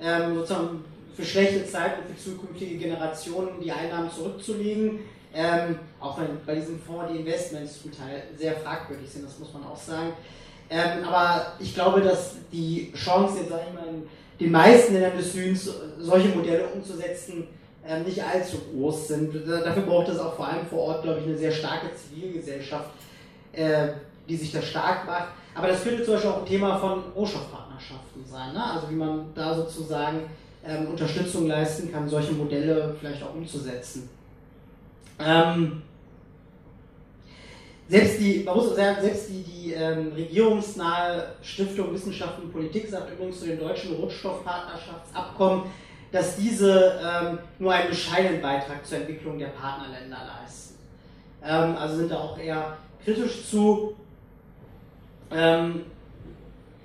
ähm, sozusagen für schlechte Zeiten für zukünftige Generationen die Einnahmen zurückzulegen. Ähm, auch wenn bei diesem Fonds die Investments zum Teil sehr fragwürdig sind, das muss man auch sagen. Ähm, aber ich glaube, dass die Chance, jetzt sage ich mal, in den meisten Ländern des Südens solche Modelle umzusetzen, ähm, nicht allzu groß sind. Dafür braucht es auch vor allem vor Ort, glaube ich, eine sehr starke Zivilgesellschaft, äh, die sich da stark macht. Aber das könnte zum Beispiel auch ein Thema von Rohstoffpartnerschaften sein. Ne? Also wie man da sozusagen ähm, Unterstützung leisten kann, solche Modelle vielleicht auch umzusetzen. Ähm, selbst die, man muss sagen, selbst die, die ähm, regierungsnahe Stiftung Wissenschaft und Politik sagt übrigens zu den deutschen Rohstoffpartnerschaftsabkommen, dass diese ähm, nur einen bescheidenen Beitrag zur Entwicklung der Partnerländer leisten. Ähm, also sind da auch eher kritisch zu. Ähm,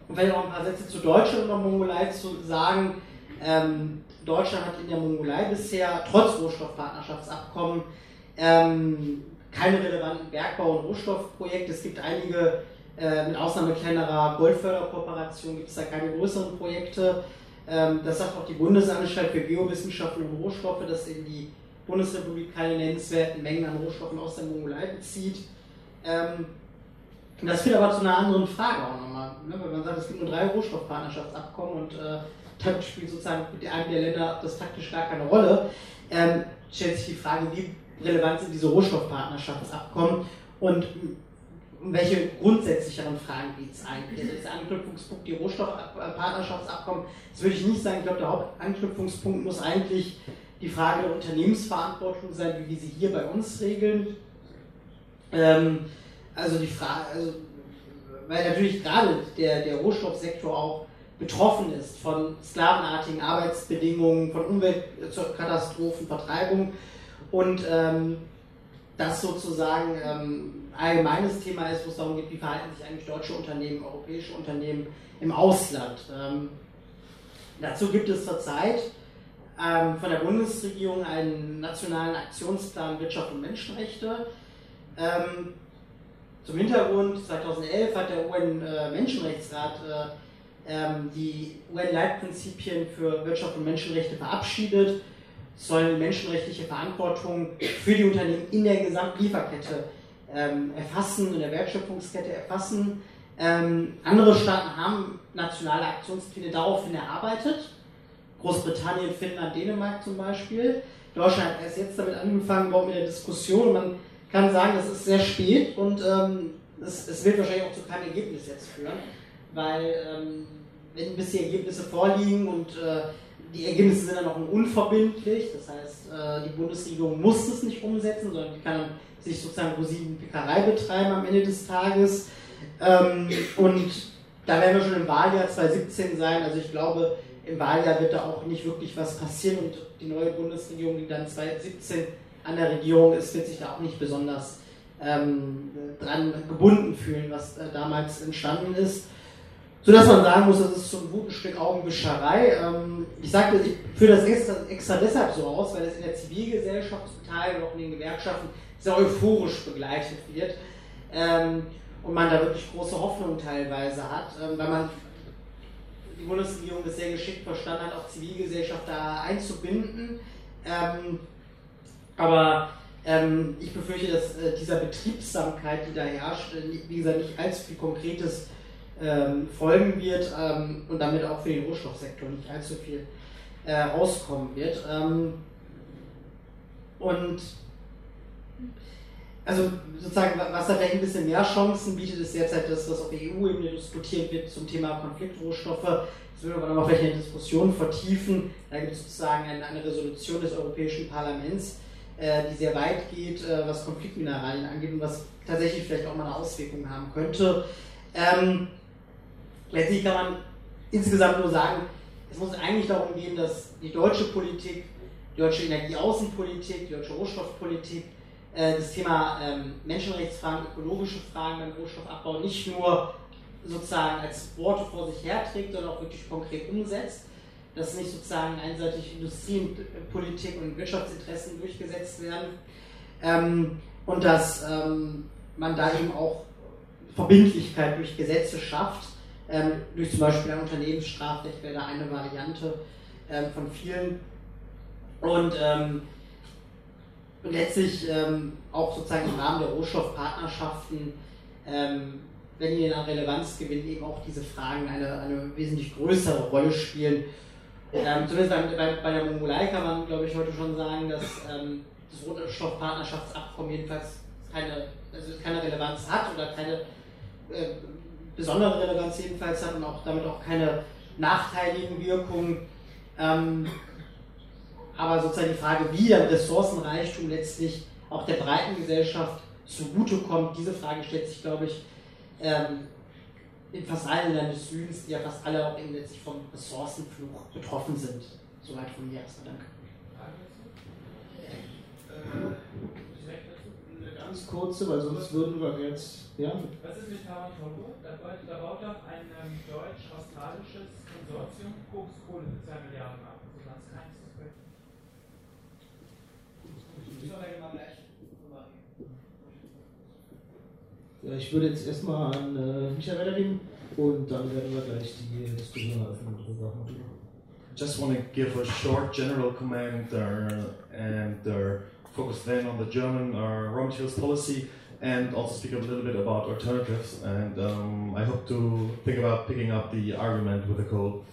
und vielleicht auch ein paar Sätze zu Deutschland und der Mongolei zu sagen. Ähm, Deutschland hat in der Mongolei bisher trotz Rohstoffpartnerschaftsabkommen ähm, keine relevanten Bergbau- und Rohstoffprojekte. Es gibt einige, äh, mit Ausnahme kleinerer Goldförderkooperationen, gibt es da keine größeren Projekte. Ähm, das sagt auch die Bundesanstalt für Geowissenschaften und Rohstoffe, dass in die Bundesrepublik keine nennenswerten Mengen an Rohstoffen aus der Mongolei bezieht. Ähm, das führt aber zu einer anderen Frage auch nochmal. Ne? Wenn man sagt, es gibt nur drei Rohstoffpartnerschaftsabkommen und äh, dann spielt sozusagen mit einem der Länder das faktisch gar keine Rolle, ähm, stellt sich die Frage, wie relevant sind diese Rohstoffpartnerschaftsabkommen und um welche grundsätzlicheren Fragen geht es eigentlich? Also der Anknüpfungspunkt die Rohstoffpartnerschaftsabkommen? Das würde ich nicht sagen. Ich glaube, der Hauptanknüpfungspunkt muss eigentlich die Frage der Unternehmensverantwortung sein, wie wir sie hier bei uns regeln. Ähm, also die Frage, also, weil natürlich gerade der, der Rohstoffsektor auch betroffen ist von sklavenartigen Arbeitsbedingungen, von Umweltkatastrophen, Vertreibung und ähm, das sozusagen ähm, allgemeines Thema ist, wo es darum geht, wie verhalten sich eigentlich deutsche Unternehmen, europäische Unternehmen im Ausland. Ähm, dazu gibt es zurzeit ähm, von der Bundesregierung einen nationalen Aktionsplan Wirtschaft und Menschenrechte. Ähm, zum Hintergrund, 2011 hat der UN-Menschenrechtsrat äh, ähm, die UN-Leitprinzipien für Wirtschaft und Menschenrechte verabschiedet sollen die menschenrechtliche Verantwortung für die Unternehmen in der gesamten Lieferkette ähm, erfassen, in der Wertschöpfungskette erfassen. Ähm, andere Staaten haben nationale Aktionspläne daraufhin erarbeitet. Großbritannien, Finnland, Dänemark zum Beispiel. Deutschland hat erst jetzt damit angefangen, überhaupt mit der Diskussion. Man kann sagen, das ist sehr spät und ähm, es, es, wird wahrscheinlich auch zu keinem Ergebnis jetzt führen, weil ähm, wenn bis die Ergebnisse vorliegen und äh, die Ergebnisse sind dann auch unverbindlich, das heißt, äh, die Bundesregierung muss es nicht umsetzen, sondern die kann sich sozusagen Rosinenpickerei betreiben am Ende des Tages. Ähm, und da werden wir schon im Wahljahr 2017 sein. Also ich glaube, im Wahljahr wird da auch nicht wirklich was passieren und die neue Bundesregierung, die dann 2017 an der Regierung ist, wird sich da auch nicht besonders ähm, dran gebunden fühlen, was äh, damals entstanden ist sodass man sagen muss, das ist so ein gutes Stück Augenwischerei. Ähm, ich sagte, ich führe das extra, extra, deshalb so aus, weil es in der Zivilgesellschaft zum Teil und auch in den Gewerkschaften sehr euphorisch begleitet wird ähm, und man da wirklich große Hoffnung teilweise hat, ähm, weil man die Bundesregierung das sehr geschickt verstanden hat, auch Zivilgesellschaft da einzubinden. aber ich befürchte, dass äh, dieser Betriebsamkeit, die da herrscht, äh, wie gesagt, nicht allzu viel Konkretes ähm, folgen wird ähm, und damit auch für den Rohstoffsektor nicht allzu viel äh, rauskommen wird. Ähm, und also sozusagen, was da vielleicht ein bisschen mehr Chancen bietet, ist derzeit das, was auf EU-Ebene diskutiert wird zum Thema Konfliktrohstoffe. Das würden wir nochmal vielleicht in der Diskussion vertiefen. Da gibt es sozusagen eine, eine Resolution des Europäischen Parlaments, äh, die sehr weit geht, äh, was Konfliktmineralien angeht und was tatsächlich vielleicht auch mal eine Auswirkung haben könnte. Ähm, letztlich kann man insgesamt nur sagen, es muss eigentlich darum gehen, dass die deutsche Politik, die deutsche Energieaußenpolitik, die deutsche Rohstoffpolitik äh, das Thema ähm, Menschenrechtsfragen, ökologische Fragen beim Rohstoffabbau nicht nur sozusagen als Worte vor sich herträgt, sondern auch wirklich konkret umsetzt. Dass nicht sozusagen einseitig Industriepolitik und Wirtschaftsinteressen durchgesetzt werden. Ähm, und dass ähm, man da eben auch Verbindlichkeit durch Gesetze schafft, ähm, durch zum Beispiel ein Unternehmensstrafrecht wäre da eine Variante ähm, von vielen. Und ähm, letztlich ähm, auch sozusagen im Rahmen der Rohstoffpartnerschaften, ähm, wenn die an Relevanz gewinnen, eben auch diese Fragen eine, eine wesentlich größere Rolle spielen. Ähm, zumindest bei, bei, der Mongolei kann man, glaube ich, heute schon sagen, dass das Rohstoffpartnerschaftsabkommen jedenfalls keine, also keine Relevanz hat oder keine äh, besondere Relevanz jedenfalls hat und auch damit auch keine nachteiligen Wirkungen. Ähm, aber sozusagen die Frage, wie dann Ressourcenreichtum letztlich auch der breiten Gesellschaft zugutekommt, diese Frage stellt sich, glaube ich, ähm, in fast allen Ländern des Südens, die ja fast alle auch eben letztlich vom Ressourcenfluch betroffen sind. Soweit von mir erstmal, danke. Ganz kurze, weil sonst würden wir jetzt. Ja? Was ist mit Tarantogo? Da, da baut doch ein ähm, deutsch-australisches Konsortium Kokskohle für 2 Milliarden ab. Also das kann ich suspekt. Ich würde jetzt erstmal an äh, Michael weitergeben und dann werden wir gleich die Diskussion eröffnen drüber. Just want to give a short general comment uh, and uh, focus then on the German uh, raw materials policy and also speak a little bit about alternatives. And um, I hope to think about picking up the argument with the coal.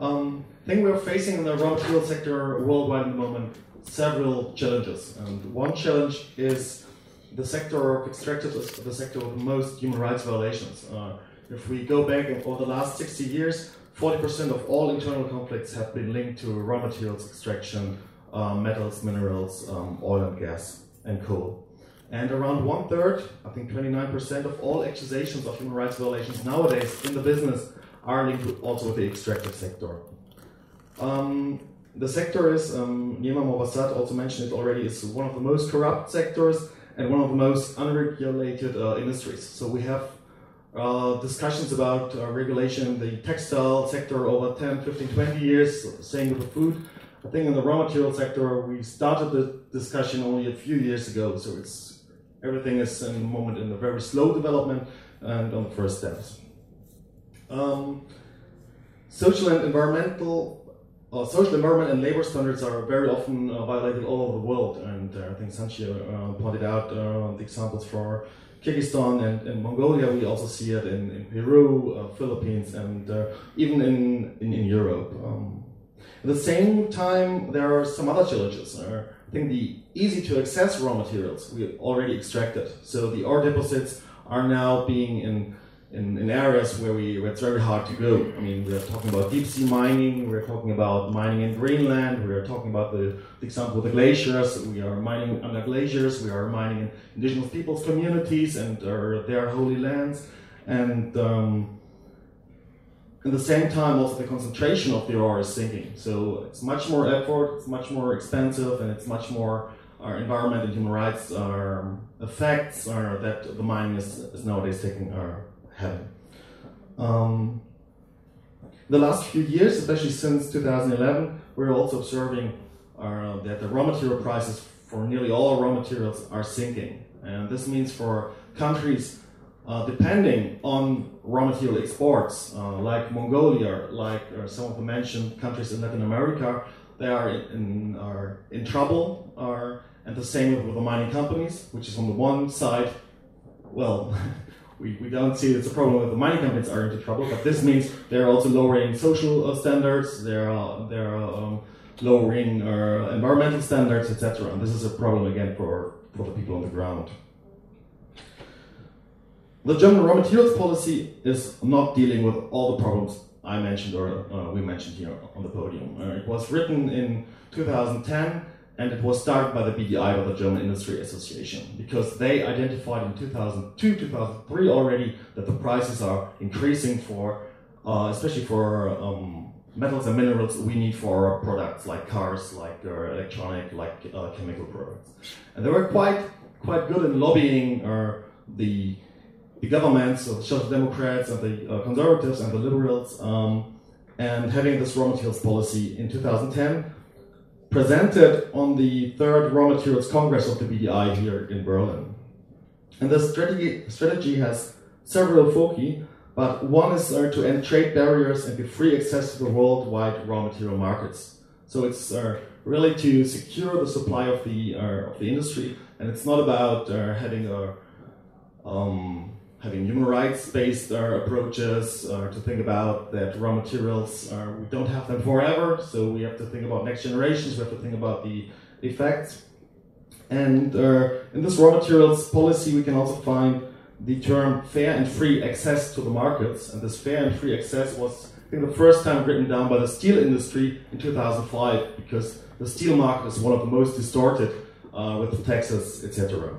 Um, I think we're facing in the raw material sector worldwide at the moment several challenges. And one challenge is the sector of extractives is the sector with most human rights violations. Uh, if we go back over the last 60 years, 40% of all internal conflicts have been linked to raw materials extraction, uh, metals, minerals, um, oil and gas, and coal. And around one third, I think 29% of all accusations of human rights violations nowadays in the business are linked also with the extractive sector. Um, the sector is, um, Niema Movassat also mentioned it already, is one of the most corrupt sectors and one of the most unregulated uh, industries. So we have uh, discussions about uh, regulation in the textile sector over 10, 15, 20 years, same with the food. I think in the raw material sector, we started the discussion only a few years ago, so it's everything is in the moment in a very slow development and on the first steps. Um, social and environmental uh, social environment and labor standards are very often uh, violated all over the world, and uh, I think Sanchir uh, pointed out uh, the examples for Kyrgyzstan and, and, Mongolia. We also see it in, in Peru, uh, Philippines, and even in, in, in Europe. Um, at the same time, there are some other challenges. I think the easy to access raw materials we already extracted. So the ore deposits are now being in in, in areas where, we, where it's very hard to go. I mean, we're talking about deep sea mining, we're talking about mining in Greenland, we're talking about the, the example of the glaciers, we are mining under glaciers, we are mining in indigenous peoples' communities and uh, their holy lands. And um, at the same time, also the concentration of the ore is sinking. So it's much more effort, it's much more expensive, and it's much more our environment and human rights are effects are that the mining is, is nowadays taking our heaven. Um, the last few years, especially since 2011, we're also observing uh, that the raw material prices for nearly all raw materials are sinking. And this means for countries uh, depending on raw material exports, uh, like Mongolia, like uh, some of the mentioned countries in Latin America, they are in, are in trouble, are, and the same with the mining companies, which is on the one side, well, we, we don't see it's a problem that the mining companies are into trouble, but this means they're also lowering social uh, standards, they're, uh, they're um, lowering uh, environmental standards, etc. And this is a problem again for, for the people on the ground. The German raw materials policy is not dealing with all the problems I mentioned or uh, we mentioned here on the podium. Uh, it was written in 2010 and it was started by the BDI, or the German Industry Association, because they identified in 2002, 2003 already that the prices are increasing for, uh, especially for um, metals and minerals we need for products like cars, like uh, electronic, like uh, chemical products. And they were quite quite good in lobbying uh, the the governments, so the Social Democrats and the uh, conservatives and the liberals, um, and having this raw materials policy in 2010 presented on the third Raw Materials Congress of the BDI here in Berlin. And this strategy, strategy has several foci, but one is uh, to end trade barriers and give free access to the worldwide raw material markets. So it's uh, really to secure the supply of the uh, of the industry, and it's not about uh, having a um, having human rights based uh, approaches uh, to think about that raw materials uh, we don't have them forever so we have to think about next generations we have to think about the effects. And uh, in this raw materials policy we can also find the term fair and free access to the markets. And this fair and free access was I think the first time written down by the steel industry in 2005 because the steel market is one of the most distorted uh, with taxes etc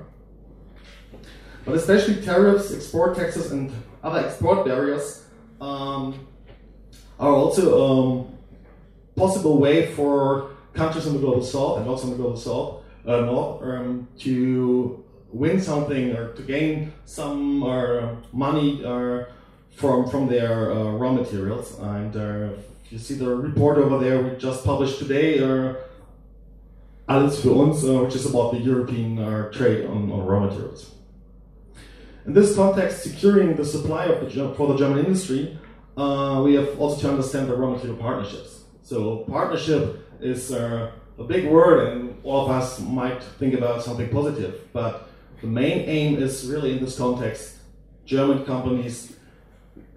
but especially tariffs, export taxes, and other export barriers um, are also um, possible way for countries in the global south and also in the global south uh, north um, to win something or to gain some uh, money uh, from from their uh, raw materials. And uh, you see the report over there we just published today, uh, Alles für uns, uh, which is about the European uh, trade on, on raw materials. In this context, securing the supply of the, for the German industry, uh, we have also to understand the raw material partnerships. So partnership is uh, a big word, and all of us might think about something positive, but the main aim is really in this context, German companies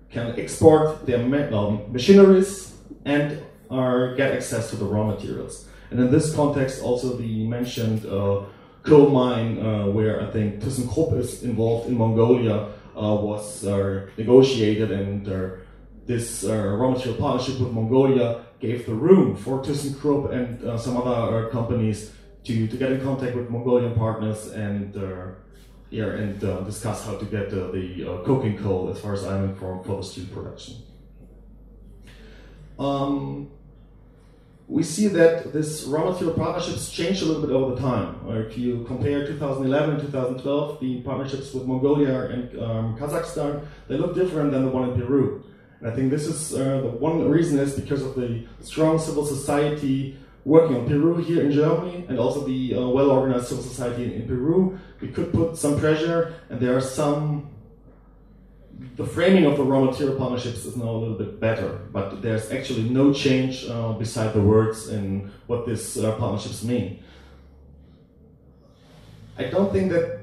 can export their um, machineries and uh, get access to the raw materials. And in this context, also the mentioned uh, coal mine, uh, where I think ThyssenKrupp is involved in Mongolia, uh, was uh, negotiated, and this raw material partnership with Mongolia gave the room for ThyssenKrupp and some other companies to, to get in contact with Mongolian partners and yeah, and uh, discuss how to get uh, the uh, coking coal, as far as I'm informed, for the steel production. Um, we see that this raw material partnerships changed a little bit over the time. if you compare 2011 and 2012, the partnerships with Mongolia and um, Kazakhstan, they look different than the one in Peru. And I think this is uh, the one reason is because of the strong civil society working on Peru here in Germany and also the uh, well-organized civil society in, in, Peru. We could put some pressure, and there are some. The framing of the raw material partnerships is now a little bit better, but there's actually no change uh, beside the words in what these uh, partnerships mean. I don't think that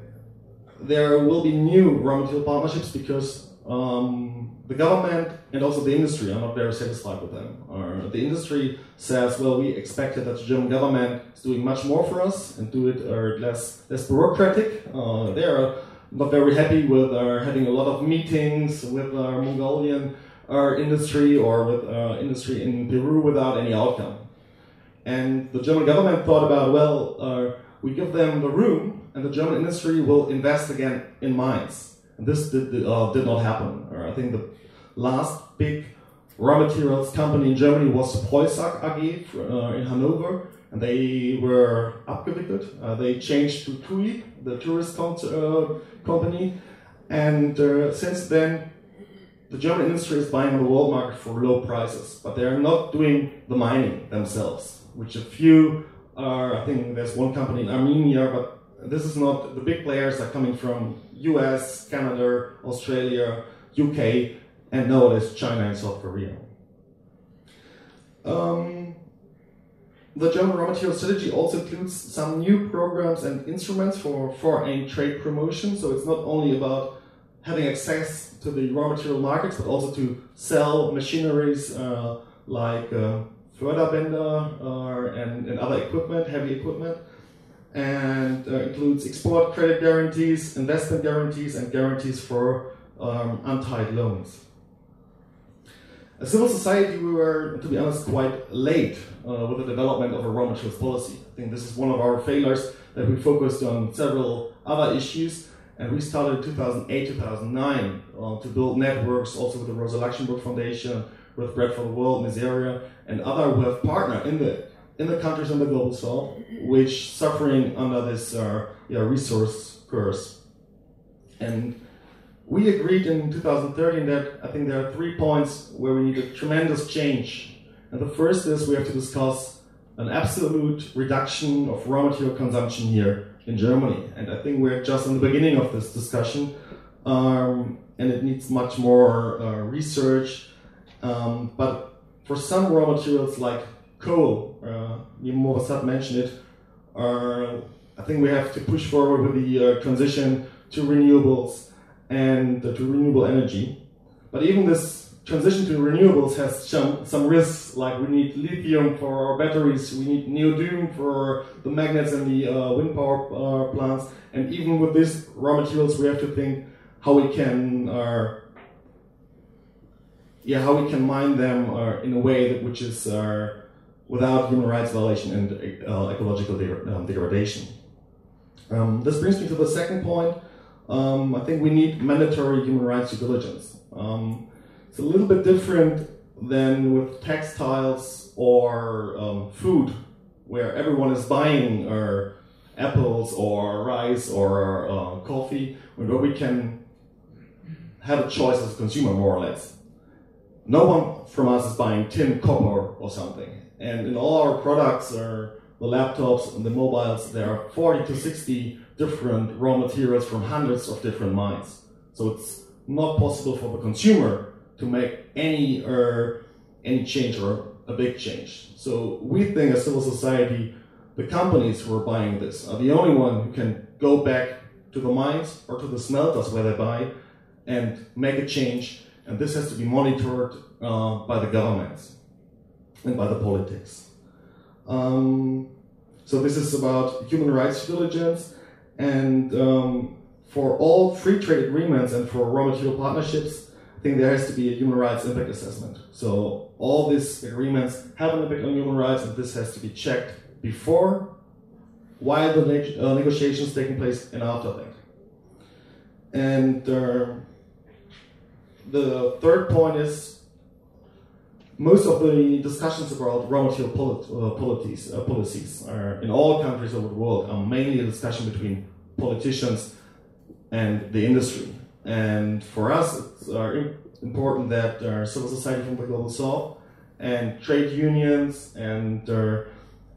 there will be new raw material partnerships because um, the government and also the industry are not very satisfied with them. Or the industry says, well, we expected that the German government is doing much more for us and do it uh, less less bureaucratic. Uh, they are not very happy with uh, having a lot of meetings with our Mongolian uh, industry or with uh, industry in Peru without any outcome. And the German government thought about, well, uh, we give them the room and the German industry will invest again in mines. And this did, uh, did not happen. I think the last big raw materials company in Germany was Preussag AG uh, in Hanover, and they were abgewickelt. Uh, they changed to TUI, the tourist uh, company, and uh, since then the German industry is buying on the world market for low prices, but they are not doing the mining themselves, which a few are, I think there's one company in Armenia, but this is not, the big players are coming from US, Canada, Australia, UK, and now nowadays China and South Korea. Um, the German raw material strategy also includes some new programs and instruments for foreign trade promotion. So it's not only about having access to the raw material markets, but also to sell machineries uh, like uh, Förderbänder uh, and, and other equipment, heavy equipment and uh, includes export credit guarantees, investment guarantees, and guarantees for um, untied loans. As civil society, we were, to be honest, quite late uh, with the development of a raw materials policy. I think this is one of our failures that we focused on several other issues, and we started in 2008, 2009 uh, to build networks also with the Rosa Luxemburg Foundation, with Bread for the World, Misereor, and other who have partnered in the in the countries in the global south, which suffering under this uh, yeah, resource curse. And we agreed in 2013 that I think there are three points where we need a tremendous change. And the first is we have to discuss an absolute reduction of raw material consumption here in Germany. And I think we're just in the beginning of this discussion, um, and it needs much more uh, research. Um, but for some raw materials like coal, uh, Movassat mentioned it, uh, I think we have to push forward with the uh, transition to renewables and to renewable energy. But even this transition to renewables has some, some risks, like we need lithium for our batteries, we need neodymium for the magnets and the uh, wind power uh, plants, and even with these raw materials, we have to think how we can uh, yeah, how we can mine them uh, in a way that which is uh, without human rights violation and uh, ecological de- um, degradation. Um, this brings me to the second point. Um, I think we need mandatory human rights due diligence. Um, it's a little bit different than with textiles or um, food, where everyone is buying or apples or rice or uh, coffee, where we can have a choice as a consumer, more or less. No one from us is buying tin, copper, or something. And in all our products, or the laptops and the mobiles, there are 40 to 60 different raw materials from hundreds of different mines. So it's not possible for the consumer to make any or any change or a big change. So we think as civil society, the companies who are buying this are the only one who can go back to the mines or to the smelters where they buy and make a change. And this has to be monitored uh, by the governments and by the politics. Um, so this is about human rights diligence and um, for all free trade agreements and for raw material partnerships, I think there has to be a human rights impact assessment. So all these agreements have an impact on human rights, and this has to be checked before, while the ne uh, negotiations taking place, and after that. And uh, the third point is most of the discussions about raw material polit uh, policies, uh, policies are in all countries of the world are mainly a discussion between politicians and the industry. And for us, it's uh, important that our civil society from the global south and trade unions and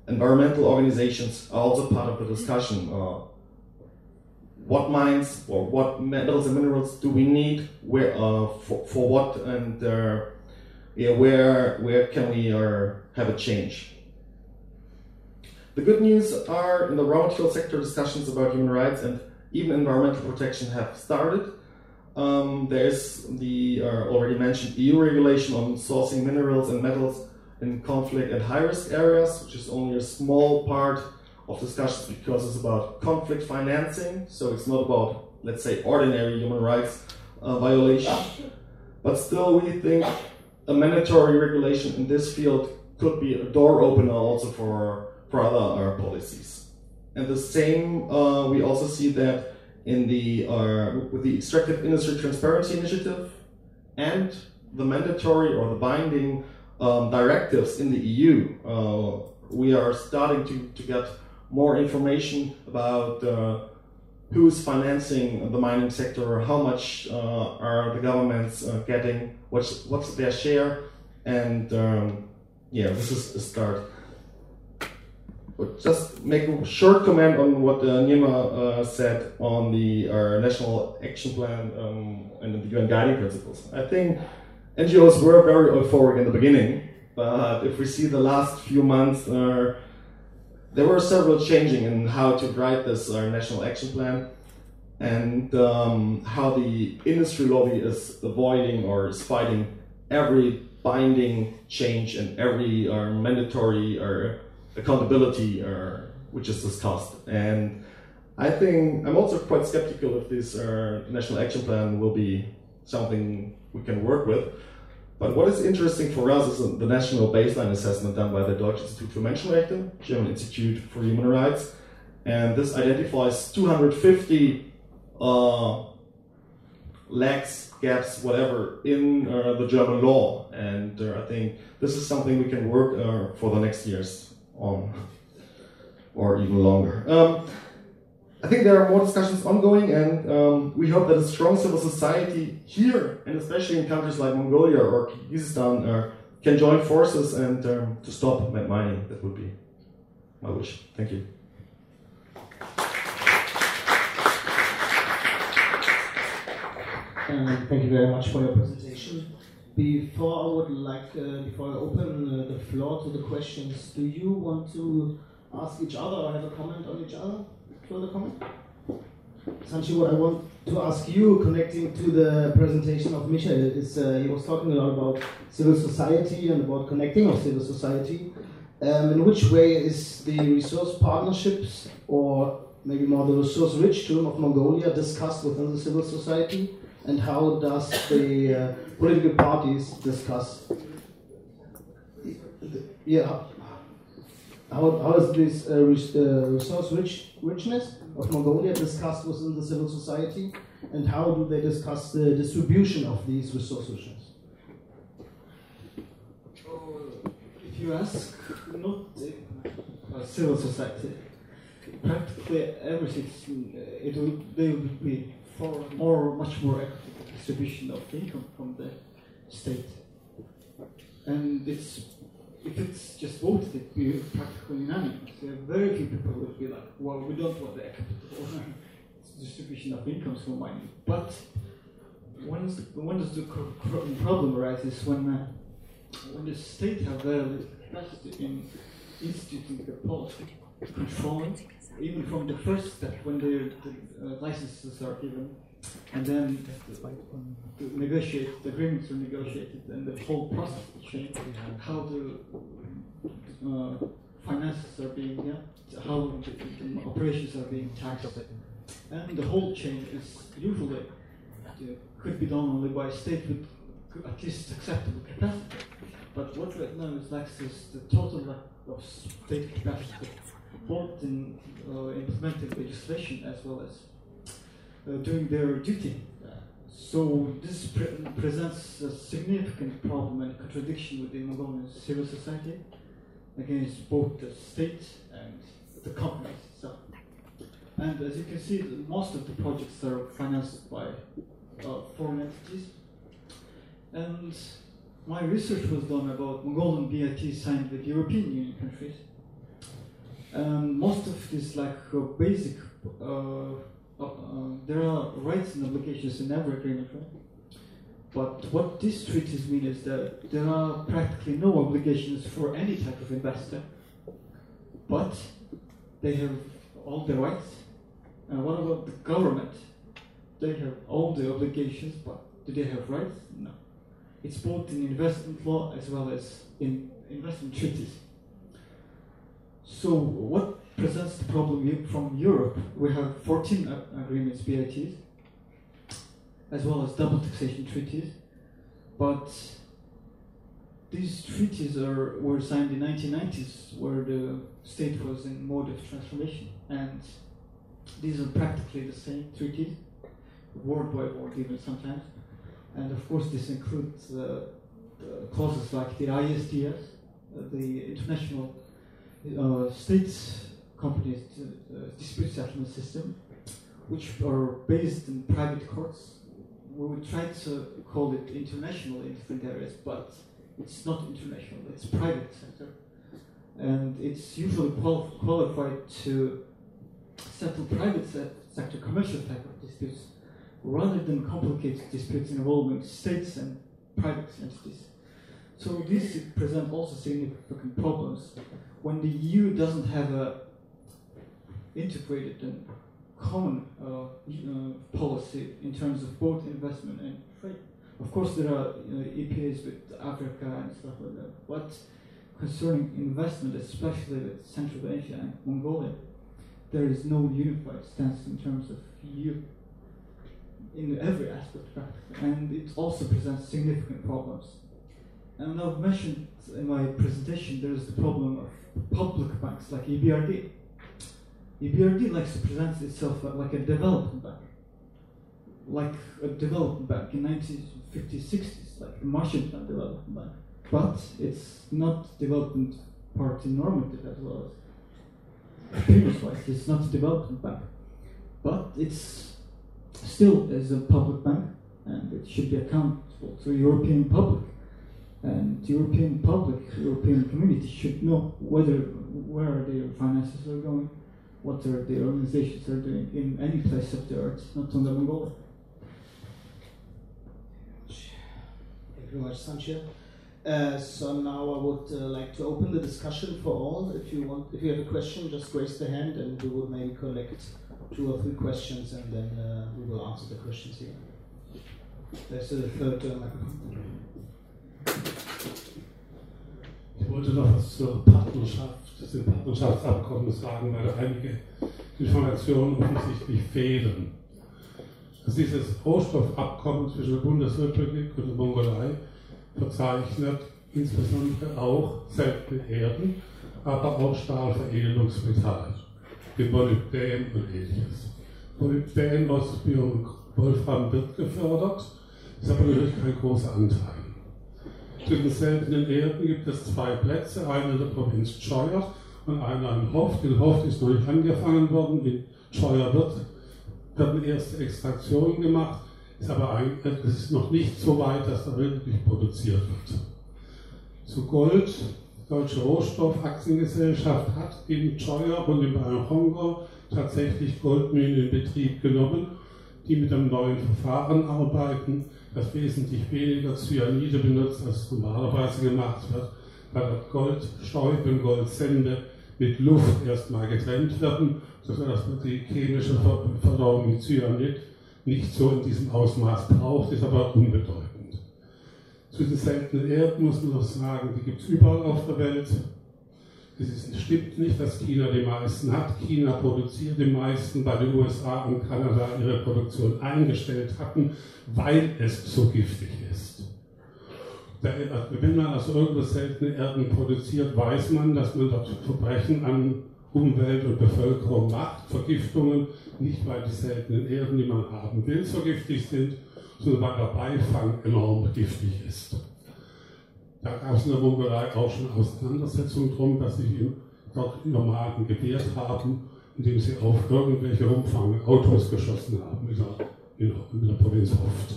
environmental organizations are also part of the discussion. Uh, what mines or what metals and minerals do we need? Where uh, for, for what and yeah, where where can we uh, have a change? The good news are in the raw material sector discussions about human rights and even environmental protection have started. Um, there's the uh, already mentioned EU regulation on sourcing minerals and metals in conflict and high risk areas, which is only a small part of discussions because it's about conflict financing. So it's not about, let's say, ordinary human rights uh, violation. But still, we think a mandatory regulation in this field could be a door opener also for, for other uh, policies. And the same, uh, we also see that in the uh, with the extractive industry transparency initiative and the mandatory or the binding um, directives in the EU. Uh, we are starting to, to get more information about uh, who's financing the mining sector, how much uh, are the governments uh, getting, what's, what's their share, and um, yeah, this is a start But just make a short comment on what uh, Niema uh, said on the uh, National Action Plan um, and the UN Guiding Principles. I think NGOs were very euphoric in the beginning, but if we see the last few months, uh, there were several changing in how to write this uh, National Action Plan and um, how the industry lobby is avoiding or is fighting every binding change and every uh, mandatory or accountability uh, which is discussed. And I think I'm also quite skeptical if this uh, national action plan will be something we can work with. But what is interesting for us is the national baseline assessment done by the Deutsche Institut für Menschenrechte, German Institute for Human Rights. And this identifies 250 uh, lacks, gaps, whatever, in uh, the German law. And uh, I think this is something we can work uh, for the next years on, or even longer. Um, I think there are more discussions ongoing, and um, we hope that a strong civil society here, and especially in countries like Mongolia or Kyrgyzstan, uh, can join forces and um, to stop mad mining. That would be my wish. Thank you. Um, thank you very much for your presentation. Before I would like, uh, before I open uh, the floor to the questions, do you want to ask each other or have a comment on each other? Further comment? Sanchir, what I want to ask you, connecting to the presentation of Michael, is uh, he was talking a lot about civil society and about connecting of civil society. Um, in which way is the resource partnerships, or maybe more the resource rich term of Mongolia, discussed within the civil society? and how does the uh, political parties discuss yeah how, how is this uh, uh, resource rich, richness of Mongolia discussed within the civil society and how do they discuss the distribution of these resource richness? you ask not uh, civil society, practically everything, uh, it will, they will be for more, much more distribution of income from the state. And it's if it's just voted, it be practically unanimous. There are very few people will be like, well, we don't want the equitable distribution of incomes from mining. But when, when does the problem arises when uh, when the state have very little capacity in instituting the policy, controlling, even from the first step when the, the uh, licenses are given, and then negotiate, the agreements are negotiated, and the whole process change, how the uh, finances are being, yeah, how the, the operations are being taxed, and the whole chain is usually uh, could be done only by state with at least acceptable capacity. But what right now is lacks is the total lack of state capacity, both in uh, implementing legislation as well as doing their duty. So this pre presents a significant problem and contradiction within Mongolian civil society against both the state and the companies itself. And as you can see, most of the projects are financed by uh, foreign entities. And my research was done about Mongolian BIT signed with European Union countries. And most of this like uh, basic uh, uh, uh, Uh, there are rights and obligations in every agreement, right? But what these treaties mean is that there are practically no obligations for any type of investor, but they have all the rights. And what about the government? They have all the obligations, but do they have rights? No. It's both in investment law as well as in investment treaties. So what presents the problem from Europe. We have 14 agreements, BITs, as well as double taxation treaties. But these treaties are, were signed in 1990s, where the state was in mode of transformation. And these are practically the same treaties, word by word even sometimes. And of course, this includes uh, clauses like the ISDS, uh, the International uh, States companies uh, dispute settlement system, which are based in private courts. We would try to call it international in different areas, but it's not international, it's private sector. And it's usually qual qualified to settle private se sector commercial type of disputes rather than complicated disputes involving states and private entities. So these present also significant problems when the EU doesn't have a integrated and common uh, uh, policy in terms of both investment and trade. Of course, there are EPAs with Africa and stuff like that, but concerning investment, especially with Central Asia and Mongolia, there is no unified stance in terms of EU in every aspect and it also presents significant problems. And I've mentioned in my presentation there is the problem of public banks like EBRD EBRD likes to present itself like a development bank, like a development bank in 1950s, 60s, like the Marshall Plan Development Bank. But it's not development party normative as well as previous. It's not a development bank, but it's still is a public bank, and it should be accountable to the European public. And European public, European community should know whether where their finances are going what are the organizations are doing in any place of the earth, not only Mongolia. Thank you very much, Sanchir. Uh, so now I would uh, like to open the discussion for all. If you want, if you have a question, just raise the hand, and we will maybe collect two or three questions, and then uh, we will answer the questions here. There's a third uh, microphone. Ich wollte noch was zur Partnerschaft des Partnerschaftsabkommens sagen, weil einige Informationen offensichtlich fehlen. Dass dieses Rohstoffabkommen zwischen der Bundesrepublik und der Mongolei verzeichnet insbesondere auch seltene Erden, aber auch Stahlveredelungsmetalle, wie Molybdän und ähnliches. Molybdän aus Wolfram wird gefördert, ist aber natürlich kein großer Anteil. Den seltenen Erden gibt es zwei Plätze, einen in der Provinz Scheuer und einer in Hoft. In Hoft ist noch nicht angefangen worden, in Scheuer wird, werden erste Extraktionen gemacht, ist aber ein, es ist noch nicht so weit, dass da wirklich produziert wird. Zu Gold, Deutsche Rohstoffaktiengesellschaft hat in Scheuer und in Bayern-Hongo tatsächlich Goldminen in Betrieb genommen, die mit einem neuen Verfahren arbeiten, das wesentlich weniger Cyanide benutzt, als normalerweise gemacht wird, weil dort Goldstäube Goldsende mit Luft erstmal getrennt werden, sodass man die chemische Verdauung mit Cyanid nicht so in diesem Ausmaß braucht, ist aber unbedeutend. Zu den seltenen Erden muss man noch sagen, die gibt es überall auf der Welt. Es stimmt nicht, dass China die meisten hat. China produziert die meisten, weil die USA und Kanada ihre Produktion eingestellt hatten, weil es so giftig ist. Wenn man also irgendwo seltene Erden produziert, weiß man, dass man dort Verbrechen an Umwelt und Bevölkerung macht. Vergiftungen, nicht weil die seltenen Erden, die man haben will, so giftig sind, sondern weil der Beifang enorm giftig ist. Da gab es in der Mongolei auch schon Auseinandersetzungen drum, dass sich dort Nomaden gewehrt haben, indem sie auf irgendwelche umfangenden Autos geschossen haben in der, in der Provinz Hoft.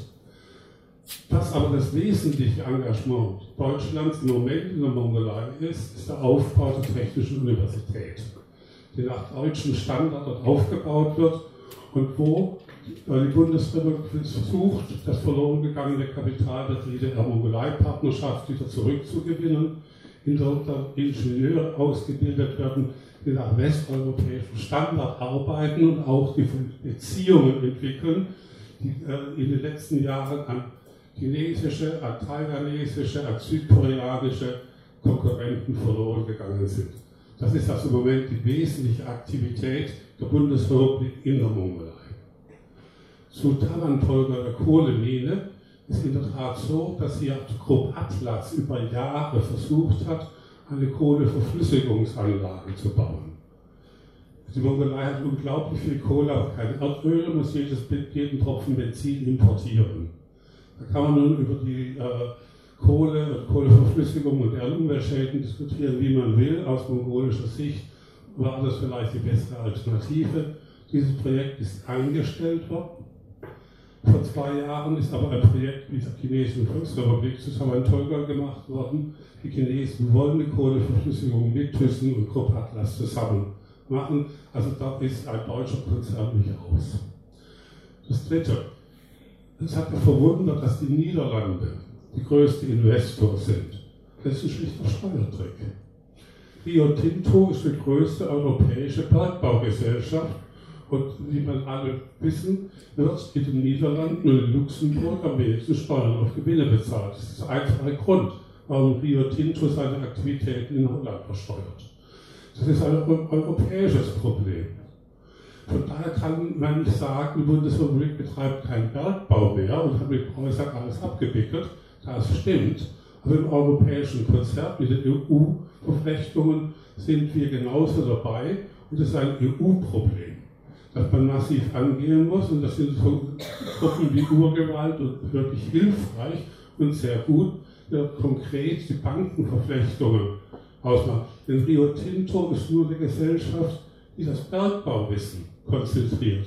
Was aber das wesentliche Engagement Deutschlands im Moment in der Mongolei ist, ist der Aufbau der Technischen Universität, die nach deutschem Standard dort aufgebaut wird und wo die Bundesrepublik versucht, das verloren gegangene Kapital der DDR-Mongolei-Partnerschaft wieder zurückzugewinnen, in der Ingenieure ausgebildet werden, die nach westeuropäischem Standard arbeiten und auch die Beziehungen entwickeln, die äh, in den letzten Jahren an chinesische, an taiwanesische, an südkoreanische Konkurrenten verloren gegangen sind. Das ist also im Moment die wesentliche Aktivität der Bundesrepublik in der Mongolei der Kohlemine ist in der Tat so, dass hier Grupp Atlas über Jahre versucht hat, eine Kohleverflüssigungsanlage zu bauen. Die Mongolei hat unglaublich viel Kohle, aber kein Erdöl und muss jedes, jeden Tropfen Benzin importieren. Da kann man nun über die äh, Kohle und Kohleverflüssigung und deren Umweltschäden diskutieren, wie man will. Aus mongolischer Sicht war das vielleicht die bessere Alternative. Dieses Projekt ist eingestellt worden. Vor zwei Jahren ist aber ein Projekt mit der chinesischen Volksrepublik zusammen in Tolga gemacht worden. Die Chinesen wollen eine Kohleverflüssigung mit Thyssen und Krupp zusammen machen. Also da ist ein deutscher Konzern nicht aus. Das Dritte. Es hat mich verwundert, dass die Niederlande die größte Investor sind. Das ist ein schlichter Steuertrick. Rio Tinto ist die größte europäische Bergbaugesellschaft und wie man alle wissen, wird in den Niederlanden und in Luxemburg am wenigsten Steuern auf Gewinne bezahlt. Das ist der einfache Grund, warum Rio Tinto seine Aktivitäten in Holland versteuert. Das ist ein europäisches Problem. Von daher kann man nicht sagen, die Bundesrepublik betreibt keinen Bergbau mehr und hat mit Preußern alles abgewickelt. Das stimmt. Aber im europäischen Konzert mit den EU-Verflechtungen sind wir genauso dabei und es ist ein EU-Problem das man massiv angehen muss. Und das sind so Gruppen wie Urgewalt und wirklich hilfreich und sehr gut, ja, konkret die Bankenverflechtungen ausmachen. Denn Rio Tinto ist nur eine Gesellschaft, die das Bergbauwissen konzentriert.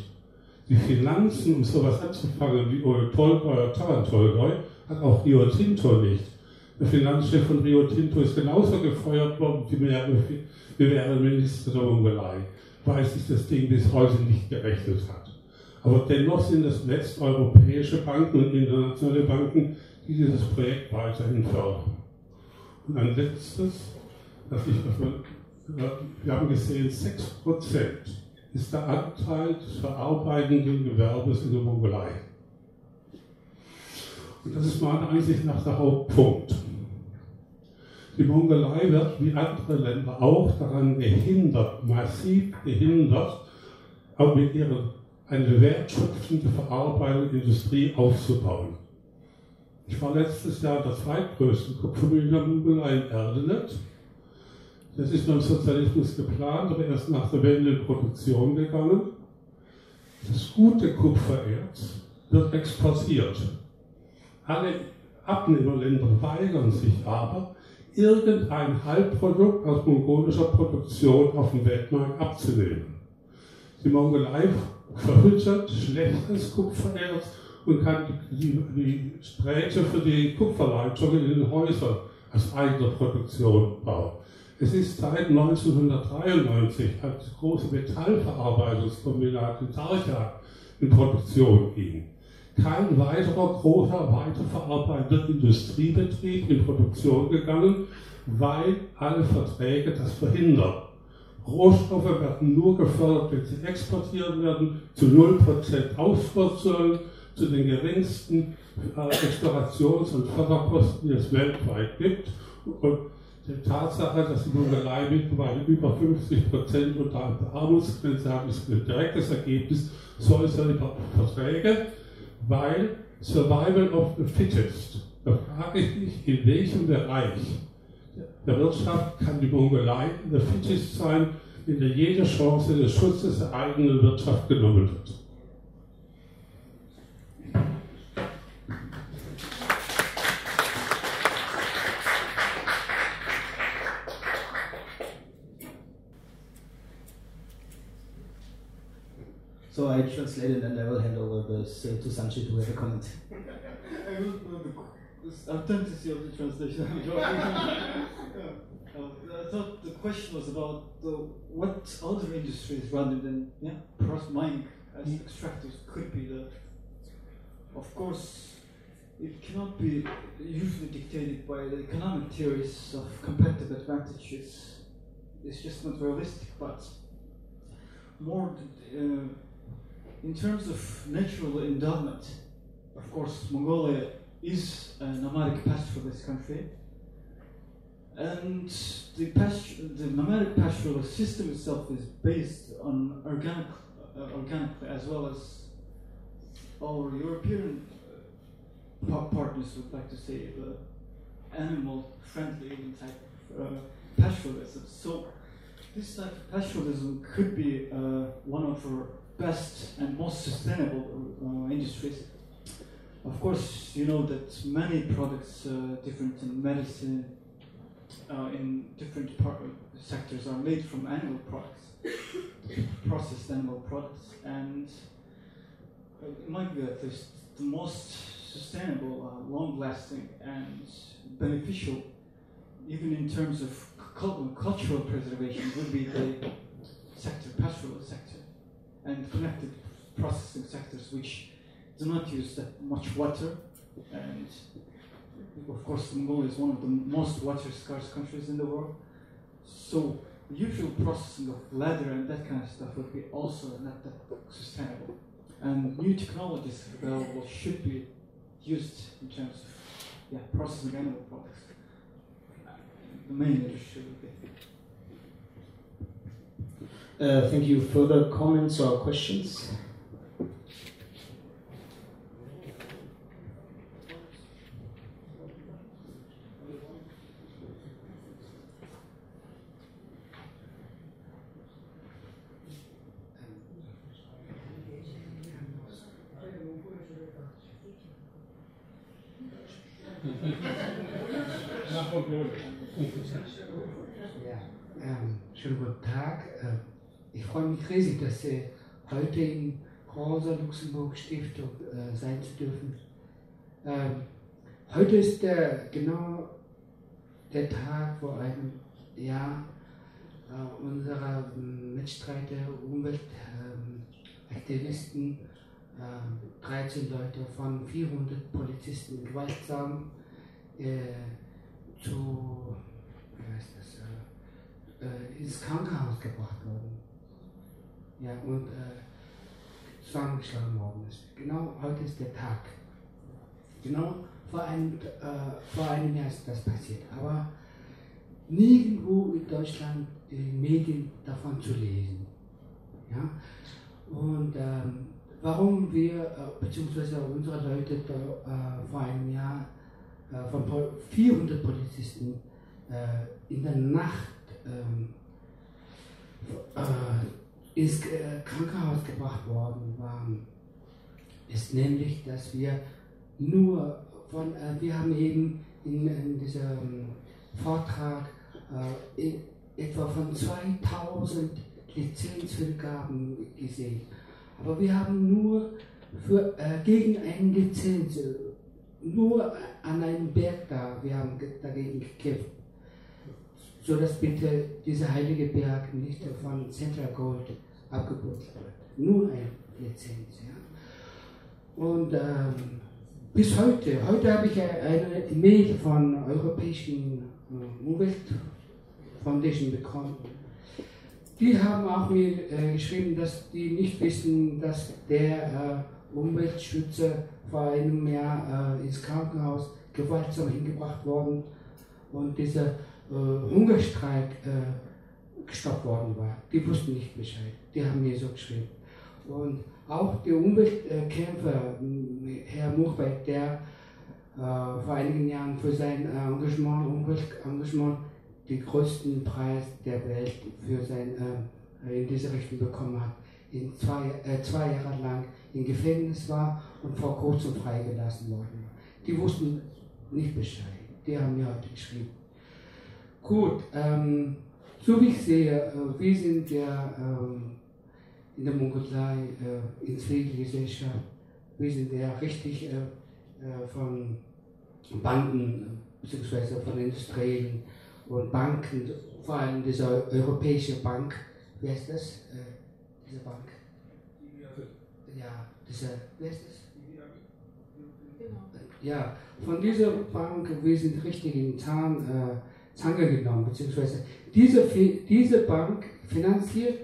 Die Finanzen, um sowas anzufangen wie Oil oder Tarantolgoi, hat auch Rio Tinto nicht. Der Finanzchef von Rio Tinto ist genauso gefeuert worden wie mehrere Minister der Mongolei weil sich das Ding bis heute nicht gerechnet hat. Aber dennoch sind es westeuropäische Banken und internationale Banken, die dieses Projekt weiterhin fördern. Und ein letztes, dass ich, dass man, wir haben gesehen, 6% ist der Anteil des verarbeitenden Gewerbes in der Mongolei. Und das ist meiner Ansicht nach der Hauptpunkt. Die Mongolei wird wie andere Länder auch daran gehindert, massiv gehindert, auch mit ihrer eine wertschöpfende Verarbeitungsindustrie aufzubauen. Ich war letztes Jahr der zweitgrößte Kupfermühle der Mongolei in Erdenet. Das ist beim Sozialismus geplant, aber erst nach der Wende in Produktion gegangen. Das gute Kupfererz wird exportiert. Alle Abnehmerländer weigern sich aber, irgendein Halbprodukt aus mongolischer Produktion auf dem Weltmarkt abzunehmen. Die Mongolei verhütet schlechtes Kupfererz und kann die, Sträte für die Kupferleitungen in den Häusern aus eigener Produktion bauen. Es ist seit 1993, als große Metallverarbeitungskombinat in Tarcha in Produktion ging, kein weiterer großer weiterverarbeitender Industriebetrieb in Produktion gegangen, weil alle Verträge das verhindern. Rohstoffe werden nur gefördert, wenn sie exportiert werden, zu 0% Ausfuhrzöllen, zu den geringsten äh, Explorations- und Förderkosten, die es weltweit gibt. Und die Tatsache, dass die Mongolei mittlerweile über 50 Prozent unter der Armutsgrenze hat, ist ein direktes Ergebnis solcher Verträge, weil Survival of the Fittest, da frage ich mich, in welchem Bereich der Wirtschaft kann die Mongolei the fittest sein, in der jede Chance des Schutzes der eigenen Wirtschaft genommen wird. So I translate it and I will hand over this uh, to Sanchir to have a comment. I don't know the this authenticity of the translation. Uh, I thought the question was about the, what other industries rather than yeah, cross mining as extractors could be the. Of course, it cannot be usually dictated by the economic theories of competitive advantages. It's just not realistic, but more uh, in terms of natural endowment. Of course, Mongolia is a nomadic pastoralist country, and the, pasture, the nomadic pastoralist system itself is based on organic, uh, as well as our European uh, partners would like to say the animal-friendly type uh, pastoralism. So this type of pastoralism could be uh, one of our best and most sustainable uh, industries. Of course, you know that many products, uh, different in medicine, uh, in different sectors, are made from animal products, processed animal products, and it might be at least the most sustainable, uh, long-lasting, and beneficial, even in terms of cul- cultural preservation, would be the sector, pastoral sector, and connected processing sectors, which do not use that much water, and of course, Mongolia is one of the most water scarce countries in the world. So, the usual processing of leather and that kind of stuff would be also not that sustainable. And new technologies available should be used in terms of yeah, processing animal products. The main industry would be. Uh, thank you. Further comments or questions? Ja, ähm, schönen guten Tag. Ähm, ich freue mich riesig, dass Sie heute in Rosa Luxemburg Stiftung äh, sein zu dürfen. Ähm, heute ist der, genau der Tag, wo ein ja, äh, unserer ähm, Mitstreiter, Umweltaktivisten, äh, 13 Leute von 400 Polizisten gewaltsam äh, zu wie heißt das, äh, äh, ins Krankenhaus gebracht worden. Ja, und äh, zusammengeschlagen worden ist. Genau heute ist der Tag. Genau vor einem, äh, vor einem Jahr ist das passiert. Aber nirgendwo in Deutschland in Medien davon zu lesen. Ja? Und ähm, warum wir, äh, beziehungsweise unsere Leute da, äh, vor einem Jahr äh, von Pol 400 Polizisten äh, in der Nacht ähm, äh, ins äh, Krankenhaus gebracht worden waren, ist nämlich, dass wir nur von, äh, wir haben eben in, in diesem Vortrag äh, etwa von 2000 Lizenzvergaben gesehen. Aber wir haben nur für, äh, gegen eine Lizenz, nur an einem Berg da, wir haben dagegen gekämpft. So dass bitte dieser heilige Berg nicht von Central Gold abgebaut wird. Nur eine Lizenz. Ja. Und ähm, bis heute, heute habe ich eine E-Mail von Europäischen äh, Umwelt Foundation bekommen. Die haben auch mir äh, geschrieben, dass die nicht wissen, dass der äh, Umweltschützer vor einem Jahr äh, ins Krankenhaus gewaltsam hingebracht worden und dieser äh, Hungerstreik äh, gestoppt worden war. Die wussten nicht Bescheid. Die haben mir so geschrieben. Und auch der Umweltkämpfer, Herr Muchbeck, der äh, vor einigen Jahren für sein Engagement, Umweltengagement den größten Preis der Welt für sein, äh, in diese Richtung bekommen hat, in zwei, äh, zwei Jahre lang im Gefängnis war und vor kurzem freigelassen worden war. Die wussten nicht Bescheid. Die haben mir heute geschrieben. Gut, ähm, so wie ich sehe, äh, wir sind ja ähm, in der Mongolei äh, in Zivilgesellschaft, wir sind ja richtig äh, von Banden bzw. von Industrien und Banken, vor allem diese Europäische Bank, wie heißt das? Diese Bank? Ja, diese, wie heißt das? Ja, von dieser Bank, wir sind richtig in Zahn, äh, Zange genommen, beziehungsweise diese, diese Bank finanziert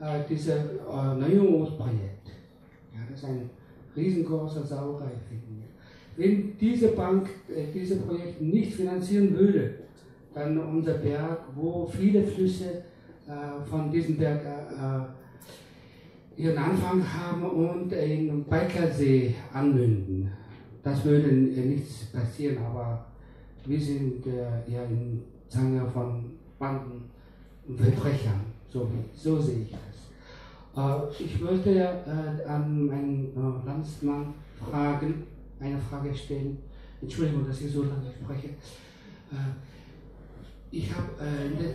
äh, dieses äh, Neuerungsprojekt. Ja, das ist ein riesengroßer Sauerei. Wenn diese Bank äh, dieses Projekt nicht finanzieren würde, dann unser Berg, wo viele Flüsse äh, von diesem Berg äh, ihren Anfang haben und in Baikalsee anmünden. Das würde äh, nichts passieren, aber wir sind äh, ja in Zange von Banden und Verbrechern. So, so sehe ich das. Äh, ich wollte äh, an meinen Landsmann fragen, eine Frage stellen. Entschuldigung, dass ich so lange spreche ich habe, äh,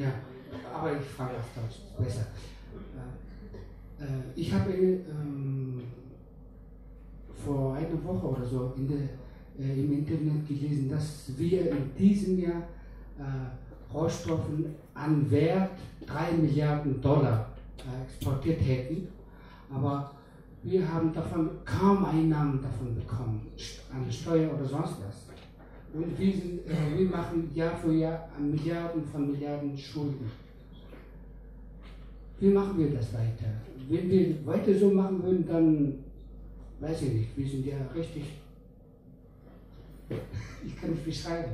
ja, aber ich frage auf Deutsch, besser. Äh, äh, ich habe ähm, vor einer Woche oder so in der, äh, im Internet gelesen, dass wir in diesem Jahr äh, Rohstoffen an Wert 3 Milliarden Dollar äh, exportiert hätten, aber wir haben davon kaum Einnahmen davon bekommen, an Steuer oder sonst was. Und wir, sind, äh, wir machen Jahr für Jahr Milliarden von Milliarden Schulden. Wie machen wir das weiter? Wenn wir weiter so machen würden, dann weiß ich nicht, wir sind ja richtig. Ich kann nicht beschreiben.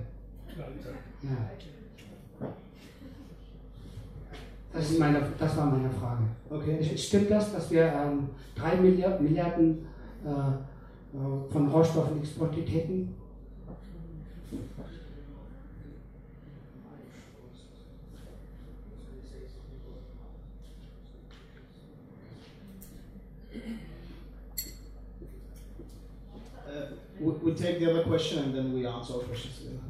Ja. Das, ist meine, das war meine Frage. Okay. Stimmt das, dass wir ähm, drei Milliarden, Milliarden äh, äh, von Rohstoffen exportiert hätten? Uh, we, we take the other question and then we answer all questions together.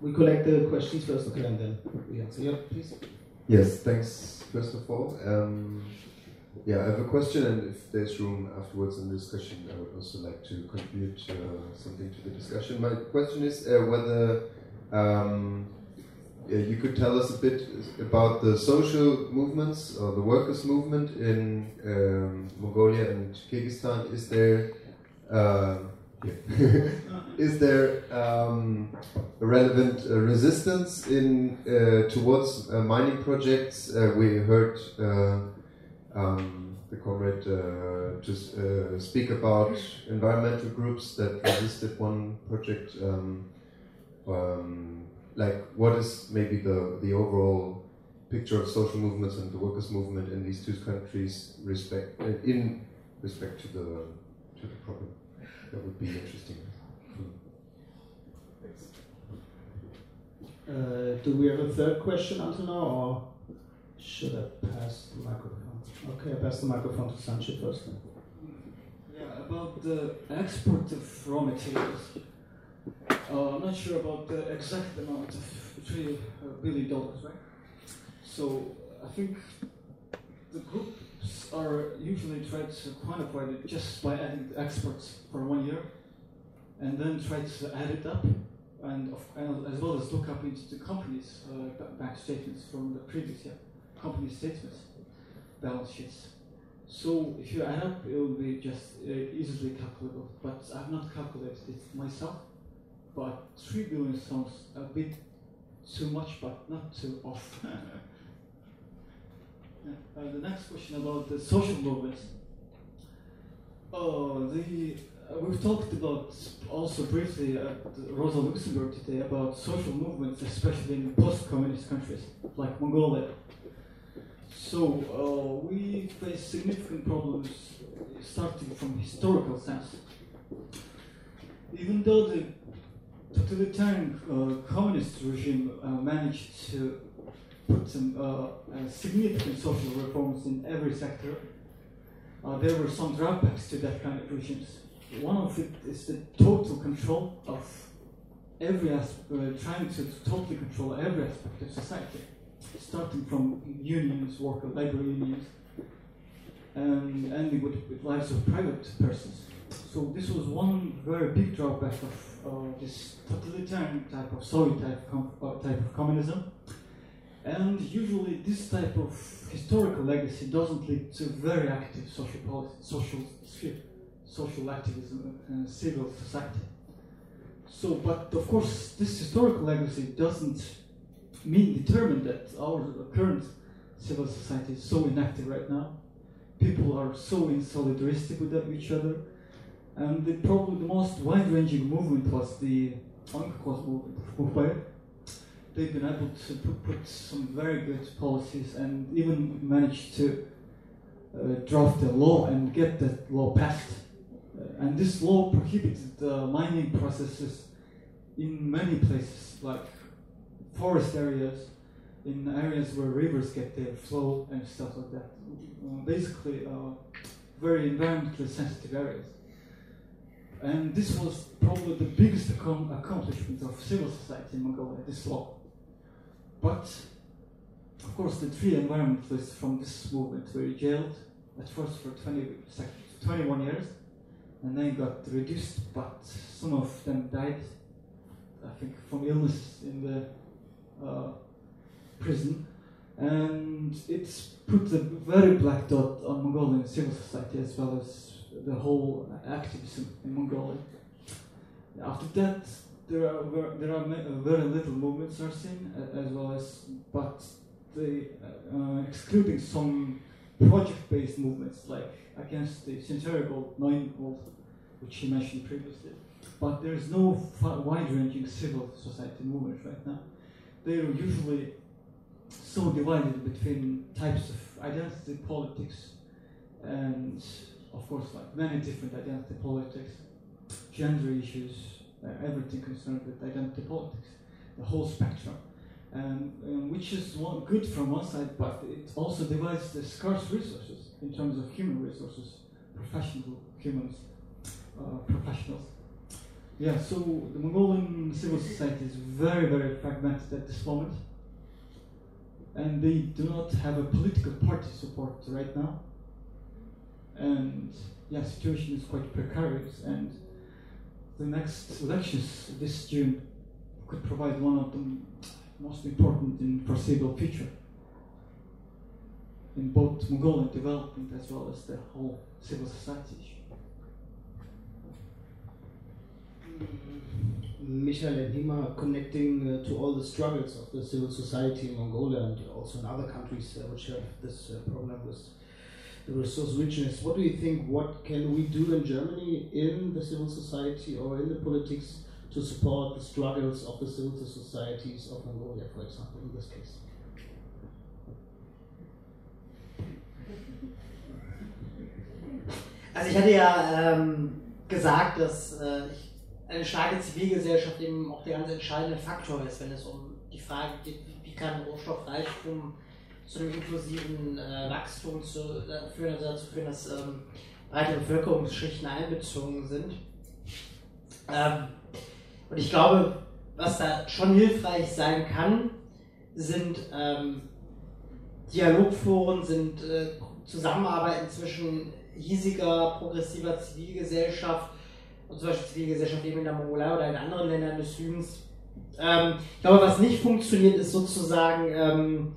we collect the questions first, okay, and then we answer. Yeah, please. Yes, thanks, first of all. Um, yeah, I have a question, and if there's room afterwards in the discussion, I would also like to contribute uh, something to the discussion. My question is uh, whether um, you could tell us a bit about the social movements or the workers' movement in um, Mongolia and Kyrgyzstan. Is there uh. Is there um, a relevant uh, resistance in uh, towards uh, mining projects? Uh, we heard uh, um, the comrade just speak about environmental groups that resisted one project. Um, um, like, what is maybe the the overall picture of social movements and the workers' movement in these two countries respect in respect to the to the problem? That would be interesting. Uh, do we have a third question until now, or should I pass the microphone? Okay, I pass the microphone to Sanchir first. Then. Yeah, about the export of raw materials. Uh, I'm not sure about the exact amount of three uh, dollars, right? So I think the groups are usually try to quantify it just by adding the exports for one year, and then try to add it up and, and as well as look up into the company's uh, bank statements from the previous year, company statements, balance sheets. So if you add up, it will be just uh, easily calculable. But I've not calculated it myself. But three billion sounds a bit too much, but not too off. uh, the next question about the social movements. Oh, the uh, we've talked about also briefly at Rosa Luxemburg today about social movements, especially in post-communist countries like Mongolia. So uh, we face significant problems starting from historical sense. Even though the totalitarian uh, communist regime uh, managed to put some uh, significant social reforms in every sector, uh, there were some drawbacks to that kind of regimes one of it is the total control of every aspect, uh, trying to totally control every aspect of society, starting from unions, worker labor unions, and ending with, with lives of private persons. So this was one very big drawback of uh, this totalitarian type of Soviet type, uh, type of communism. And usually this type of historical legacy doesn't lead to very active social policy, social sphere social activism and civil society. So, but of course, this historical legacy doesn't mean determine that our current civil society is so inactive right now. People are so insolidaristic with each other. And the, probably the most wide-ranging movement was the Unclos movement They've been able to put, put, some very good policies and even managed to uh, draft a law and get that law passed and this law prohibited the mining processes in many places, like forest areas, in areas where rivers get their flow and stuff like that. Uh, basically, uh, very environmentally sensitive areas. And this was probably the biggest accomplishment of civil society in Mongolia, this law. But, of course, the three environmentalists from this movement were jailed at first for 20, 21 years and then got reduced, but some of them died, I think, from illness in the uh, prison. And it's put a very black dot on Mongolian civil society as well as the whole activism in Mongolia. After that, there are there are very little movements are seen as well as, but the uh, excluding some project-based movements like against the centrifugal nine volt which he mentioned previously. But there is no wide-ranging civil society movement right now. They are usually so divided between types of identity politics and, of course, like many different identity politics, gender issues, uh, everything concerned with identity politics, the whole spectrum. And, and, which is one, good from one side, but it also divides the scarce resources in terms of human resources, professional humans, uh, professionals. Yeah, so the Mongolian civil society is very, very fragmented at this moment. And they do not have a political party support right now. And yeah, situation is quite precarious. And the next elections this June could provide one of the most important in foreseeable future in both Mongolian development as well as the whole civil society issue. Michael and Niema connecting uh, to all the struggles of the civil society in Mongolia and also in other countries uh, which have this uh, problem with the resource richness. What do you think? What can we do in Germany in the civil society or in the politics to support the struggles of the civil societies of Mongolia, for example, in this case? Also ich hatte ja ähm, gesagt, dass äh, eine starke Zivilgesellschaft eben auch der ganz entscheidende Faktor ist, wenn es um die Frage geht, wie kann Rohstoffreichtum zu einem inklusiven äh, Wachstum zu, führen, also dazu führen, dass ähm, breite Bevölkerungsschichten einbezogen sind. Ähm, und ich glaube, was da schon hilfreich sein kann, sind ähm, Dialogforen, sind äh, Zusammenarbeiten zwischen hiesiger, progressiver Zivilgesellschaft und zum Beispiel Zivilgesellschaft eben in der Mongolei oder in anderen Ländern des Südens. Ähm, ich glaube, was nicht funktioniert, ist sozusagen ähm,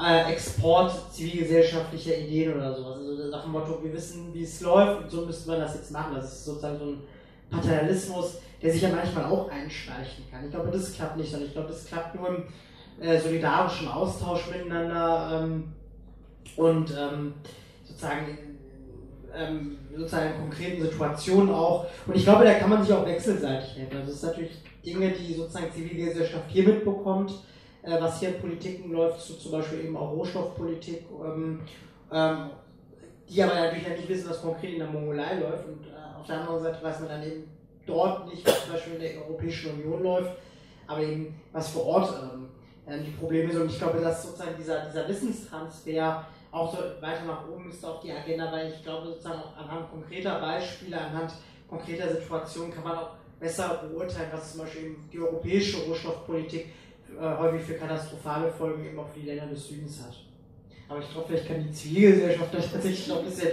äh, Export zivilgesellschaftlicher Ideen oder sowas. Also nach dem Motto, wir wissen, wie es läuft und so müsste man das jetzt machen. Das ist sozusagen so ein Paternalismus, der sich ja manchmal auch einschleichen kann. Ich glaube, das klappt nicht, sondern ich glaube, das klappt nur im äh, solidarischen Austausch miteinander ähm, und ähm, sozusagen ähm, sozusagen in konkreten Situationen auch. Und ich glaube, da kann man sich auch wechselseitig helfen. Also das sind natürlich Dinge, die sozusagen Zivilgesellschaft hier mitbekommt, äh, was hier in Politiken läuft, so zum Beispiel eben auch Rohstoffpolitik, ähm, ähm, die aber natürlich nicht wissen, was konkret in der Mongolei läuft. Und äh, auf der anderen Seite weiß man dann eben dort nicht, was zum Beispiel in der Europäischen Union läuft, aber eben was vor Ort ähm, äh, die Probleme sind. Und ich glaube, dass sozusagen dieser, dieser Wissenstransfer auch so weiter nach oben müsste auf die Agenda, weil ich glaube, sozusagen auch anhand konkreter Beispiele, anhand konkreter Situationen kann man auch besser beurteilen, was zum Beispiel die europäische Rohstoffpolitik äh, häufig für katastrophale Folgen eben auch für die Länder des Südens hat. Aber ich glaube, vielleicht kann die Zivilgesellschaft das tatsächlich noch ein bisschen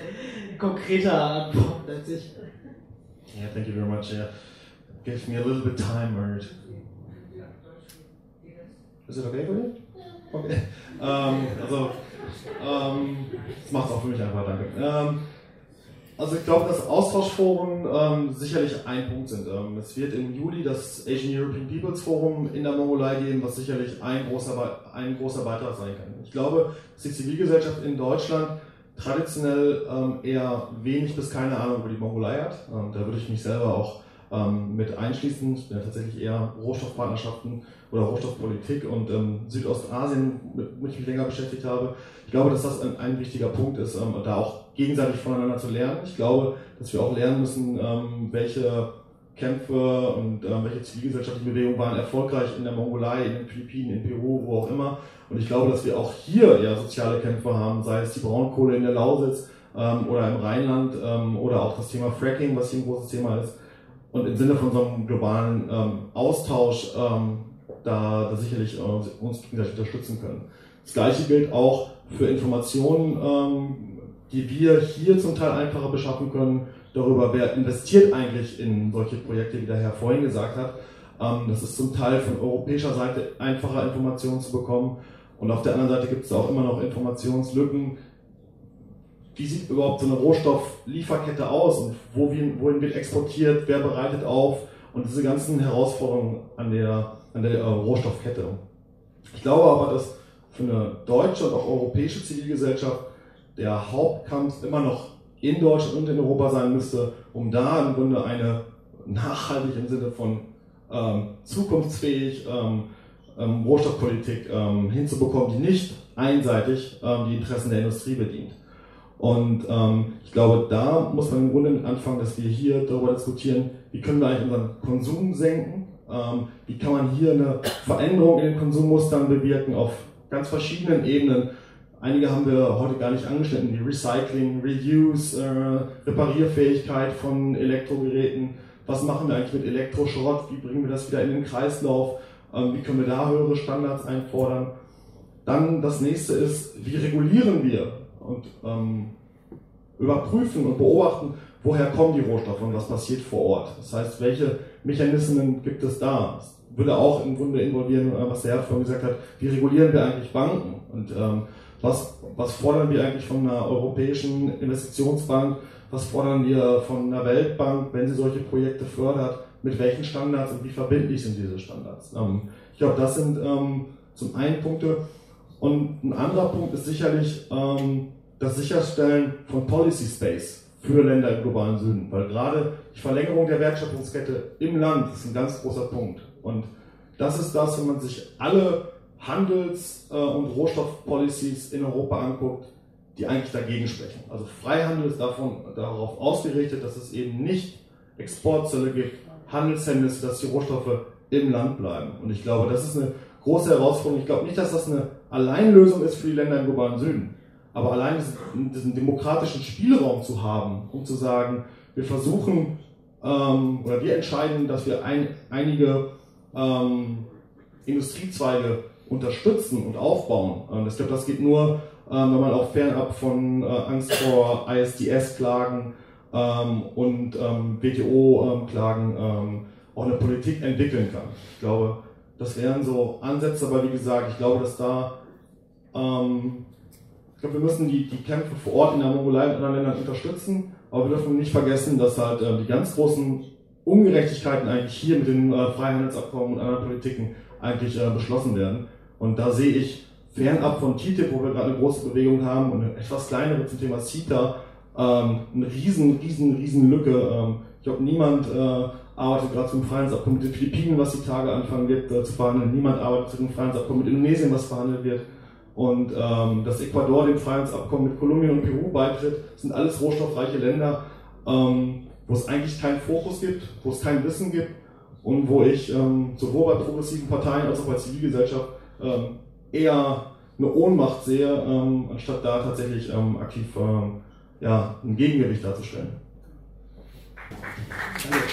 konkreter antworten als ich. Yeah, thank you very much. Yeah. Gives me a little bit time or Is it okay for you? Okay. Ähm, also, ähm, das macht es auch für mich einfach, danke. Ähm, also ich glaube, dass Austauschforen ähm, sicherlich ein Punkt sind. Ähm, es wird im Juli das Asian European Peoples Forum in der Mongolei geben, was sicherlich ein großer, ein großer Beitrag sein kann. Ich glaube, dass die Zivilgesellschaft in Deutschland traditionell ähm, eher wenig bis keine Ahnung über die Mongolei hat. Ähm, da würde ich mich selber auch ähm, mit einschließen. Ich bin ja tatsächlich eher Rohstoffpartnerschaften oder Rohstoffpolitik und ähm, Südostasien, mit dem ich mich länger beschäftigt habe. Ich glaube, dass das ein, ein wichtiger Punkt ist, ähm, da auch gegenseitig voneinander zu lernen. Ich glaube, dass wir auch lernen müssen, ähm, welche Kämpfe und ähm, welche zivilgesellschaftlichen Bewegungen waren erfolgreich in der Mongolei, in den Philippinen, in Peru, wo auch immer. Und ich glaube, dass wir auch hier eher soziale Kämpfe haben, sei es die Braunkohle in der Lausitz ähm, oder im Rheinland ähm, oder auch das Thema Fracking, was hier ein großes Thema ist. Und im Sinne von so einem globalen ähm, Austausch ähm, da, da sicherlich äh, uns gegenseitig unterstützen können. Das gleiche gilt auch für Informationen, ähm, die wir hier zum Teil einfacher beschaffen können, darüber, wer investiert eigentlich in solche Projekte, wie der Herr vorhin gesagt hat. Ähm, das ist zum Teil von europäischer Seite einfacher Informationen zu bekommen. Und auf der anderen Seite gibt es auch immer noch Informationslücken. Wie sieht überhaupt so eine Rohstofflieferkette aus und wohin, wohin wird exportiert, wer bereitet auf und diese ganzen Herausforderungen an der an der äh, Rohstoffkette. Ich glaube aber, dass für eine deutsche und auch europäische Zivilgesellschaft der Hauptkampf immer noch in Deutschland und in Europa sein müsste, um da im Grunde eine nachhaltig im Sinne von ähm, zukunftsfähig ähm, ähm, Rohstoffpolitik ähm, hinzubekommen, die nicht einseitig ähm, die Interessen der Industrie bedient. Und ähm, ich glaube, da muss man im Grunde anfangen, dass wir hier darüber diskutieren, wie können wir eigentlich unseren Konsum senken, wie kann man hier eine Veränderung in den Konsummustern bewirken auf ganz verschiedenen Ebenen. Einige haben wir heute gar nicht angeschnitten, wie Recycling, Reuse, äh, Reparierfähigkeit von Elektrogeräten. Was machen wir eigentlich mit Elektroschrott? Wie bringen wir das wieder in den Kreislauf? Ähm, wie können wir da höhere Standards einfordern? Dann das nächste ist, wie regulieren wir und ähm, überprüfen und beobachten, woher kommen die Rohstoffe und was passiert vor Ort. Das heißt, welche Mechanismen gibt es da? Das würde auch im Grunde involvieren, äh, was der Herr vorhin gesagt hat, wie regulieren wir eigentlich Banken und ähm, was, was fordern wir eigentlich von einer europäischen Investitionsbank, was fordern wir von einer Weltbank, wenn sie solche Projekte fördert, mit welchen Standards und wie verbindlich sind diese Standards. Ähm, ich glaube, das sind ähm, zum einen Punkte. Und ein anderer Punkt ist sicherlich ähm, das Sicherstellen von Policy Space für Länder im globalen Süden, weil gerade die Verlängerung der Wertschöpfungskette im Land ist ein ganz großer Punkt. Und das ist das, wenn man sich alle Handels- äh, und Rohstoffpolicies in Europa anguckt, die eigentlich dagegen sprechen. Also Freihandel ist davon, darauf ausgerichtet, dass es eben nicht Exportzölle gibt, Handelshemmnisse, dass die Rohstoffe im Land bleiben. Und ich glaube, das ist eine große Herausforderung. Ich glaube nicht, dass das eine Alleinlösung ist für die Länder im globalen Süden. Aber allein diesen, diesen demokratischen Spielraum zu haben, um zu sagen, wir versuchen ähm, oder wir entscheiden, dass wir ein, einige ähm, Industriezweige unterstützen und aufbauen. Ich glaube, das geht nur, ähm, wenn man auch fernab von äh, Angst vor ISDS-Klagen ähm, und ähm, WTO-Klagen auch eine Politik entwickeln kann. Ich glaube, das wären so Ansätze, aber wie gesagt, ich glaube, dass da ähm, ich glaube, wir müssen die, die Kämpfe vor Ort in der Mongolei und anderen Ländern unterstützen, aber wir dürfen nicht vergessen, dass halt äh, die ganz großen Ungerechtigkeiten eigentlich hier mit den äh, Freihandelsabkommen und anderen Politiken eigentlich äh, beschlossen werden. Und da sehe ich fernab von TTIP, wo wir gerade eine große Bewegung haben, und eine etwas kleinere zum Thema CETA, ähm, eine riesen, riesen, riesen Lücke. Ähm, ich glaube, niemand äh, arbeitet gerade zum Freihandelsabkommen mit den Philippinen, was die Tage anfangen wird äh, zu verhandeln. Niemand arbeitet zu dem Freihandelsabkommen mit Indonesien, was verhandelt wird. Und ähm, dass Ecuador dem Freihandelsabkommen mit Kolumbien und Peru beitritt, sind alles rohstoffreiche Länder, ähm, wo es eigentlich keinen Fokus gibt, wo es kein Wissen gibt und wo ich ähm, sowohl bei progressiven Parteien als auch bei Zivilgesellschaft ähm, eher eine Ohnmacht sehe, ähm, anstatt da tatsächlich ähm, aktiv ähm, ja, ein Gegengewicht darzustellen. Danke.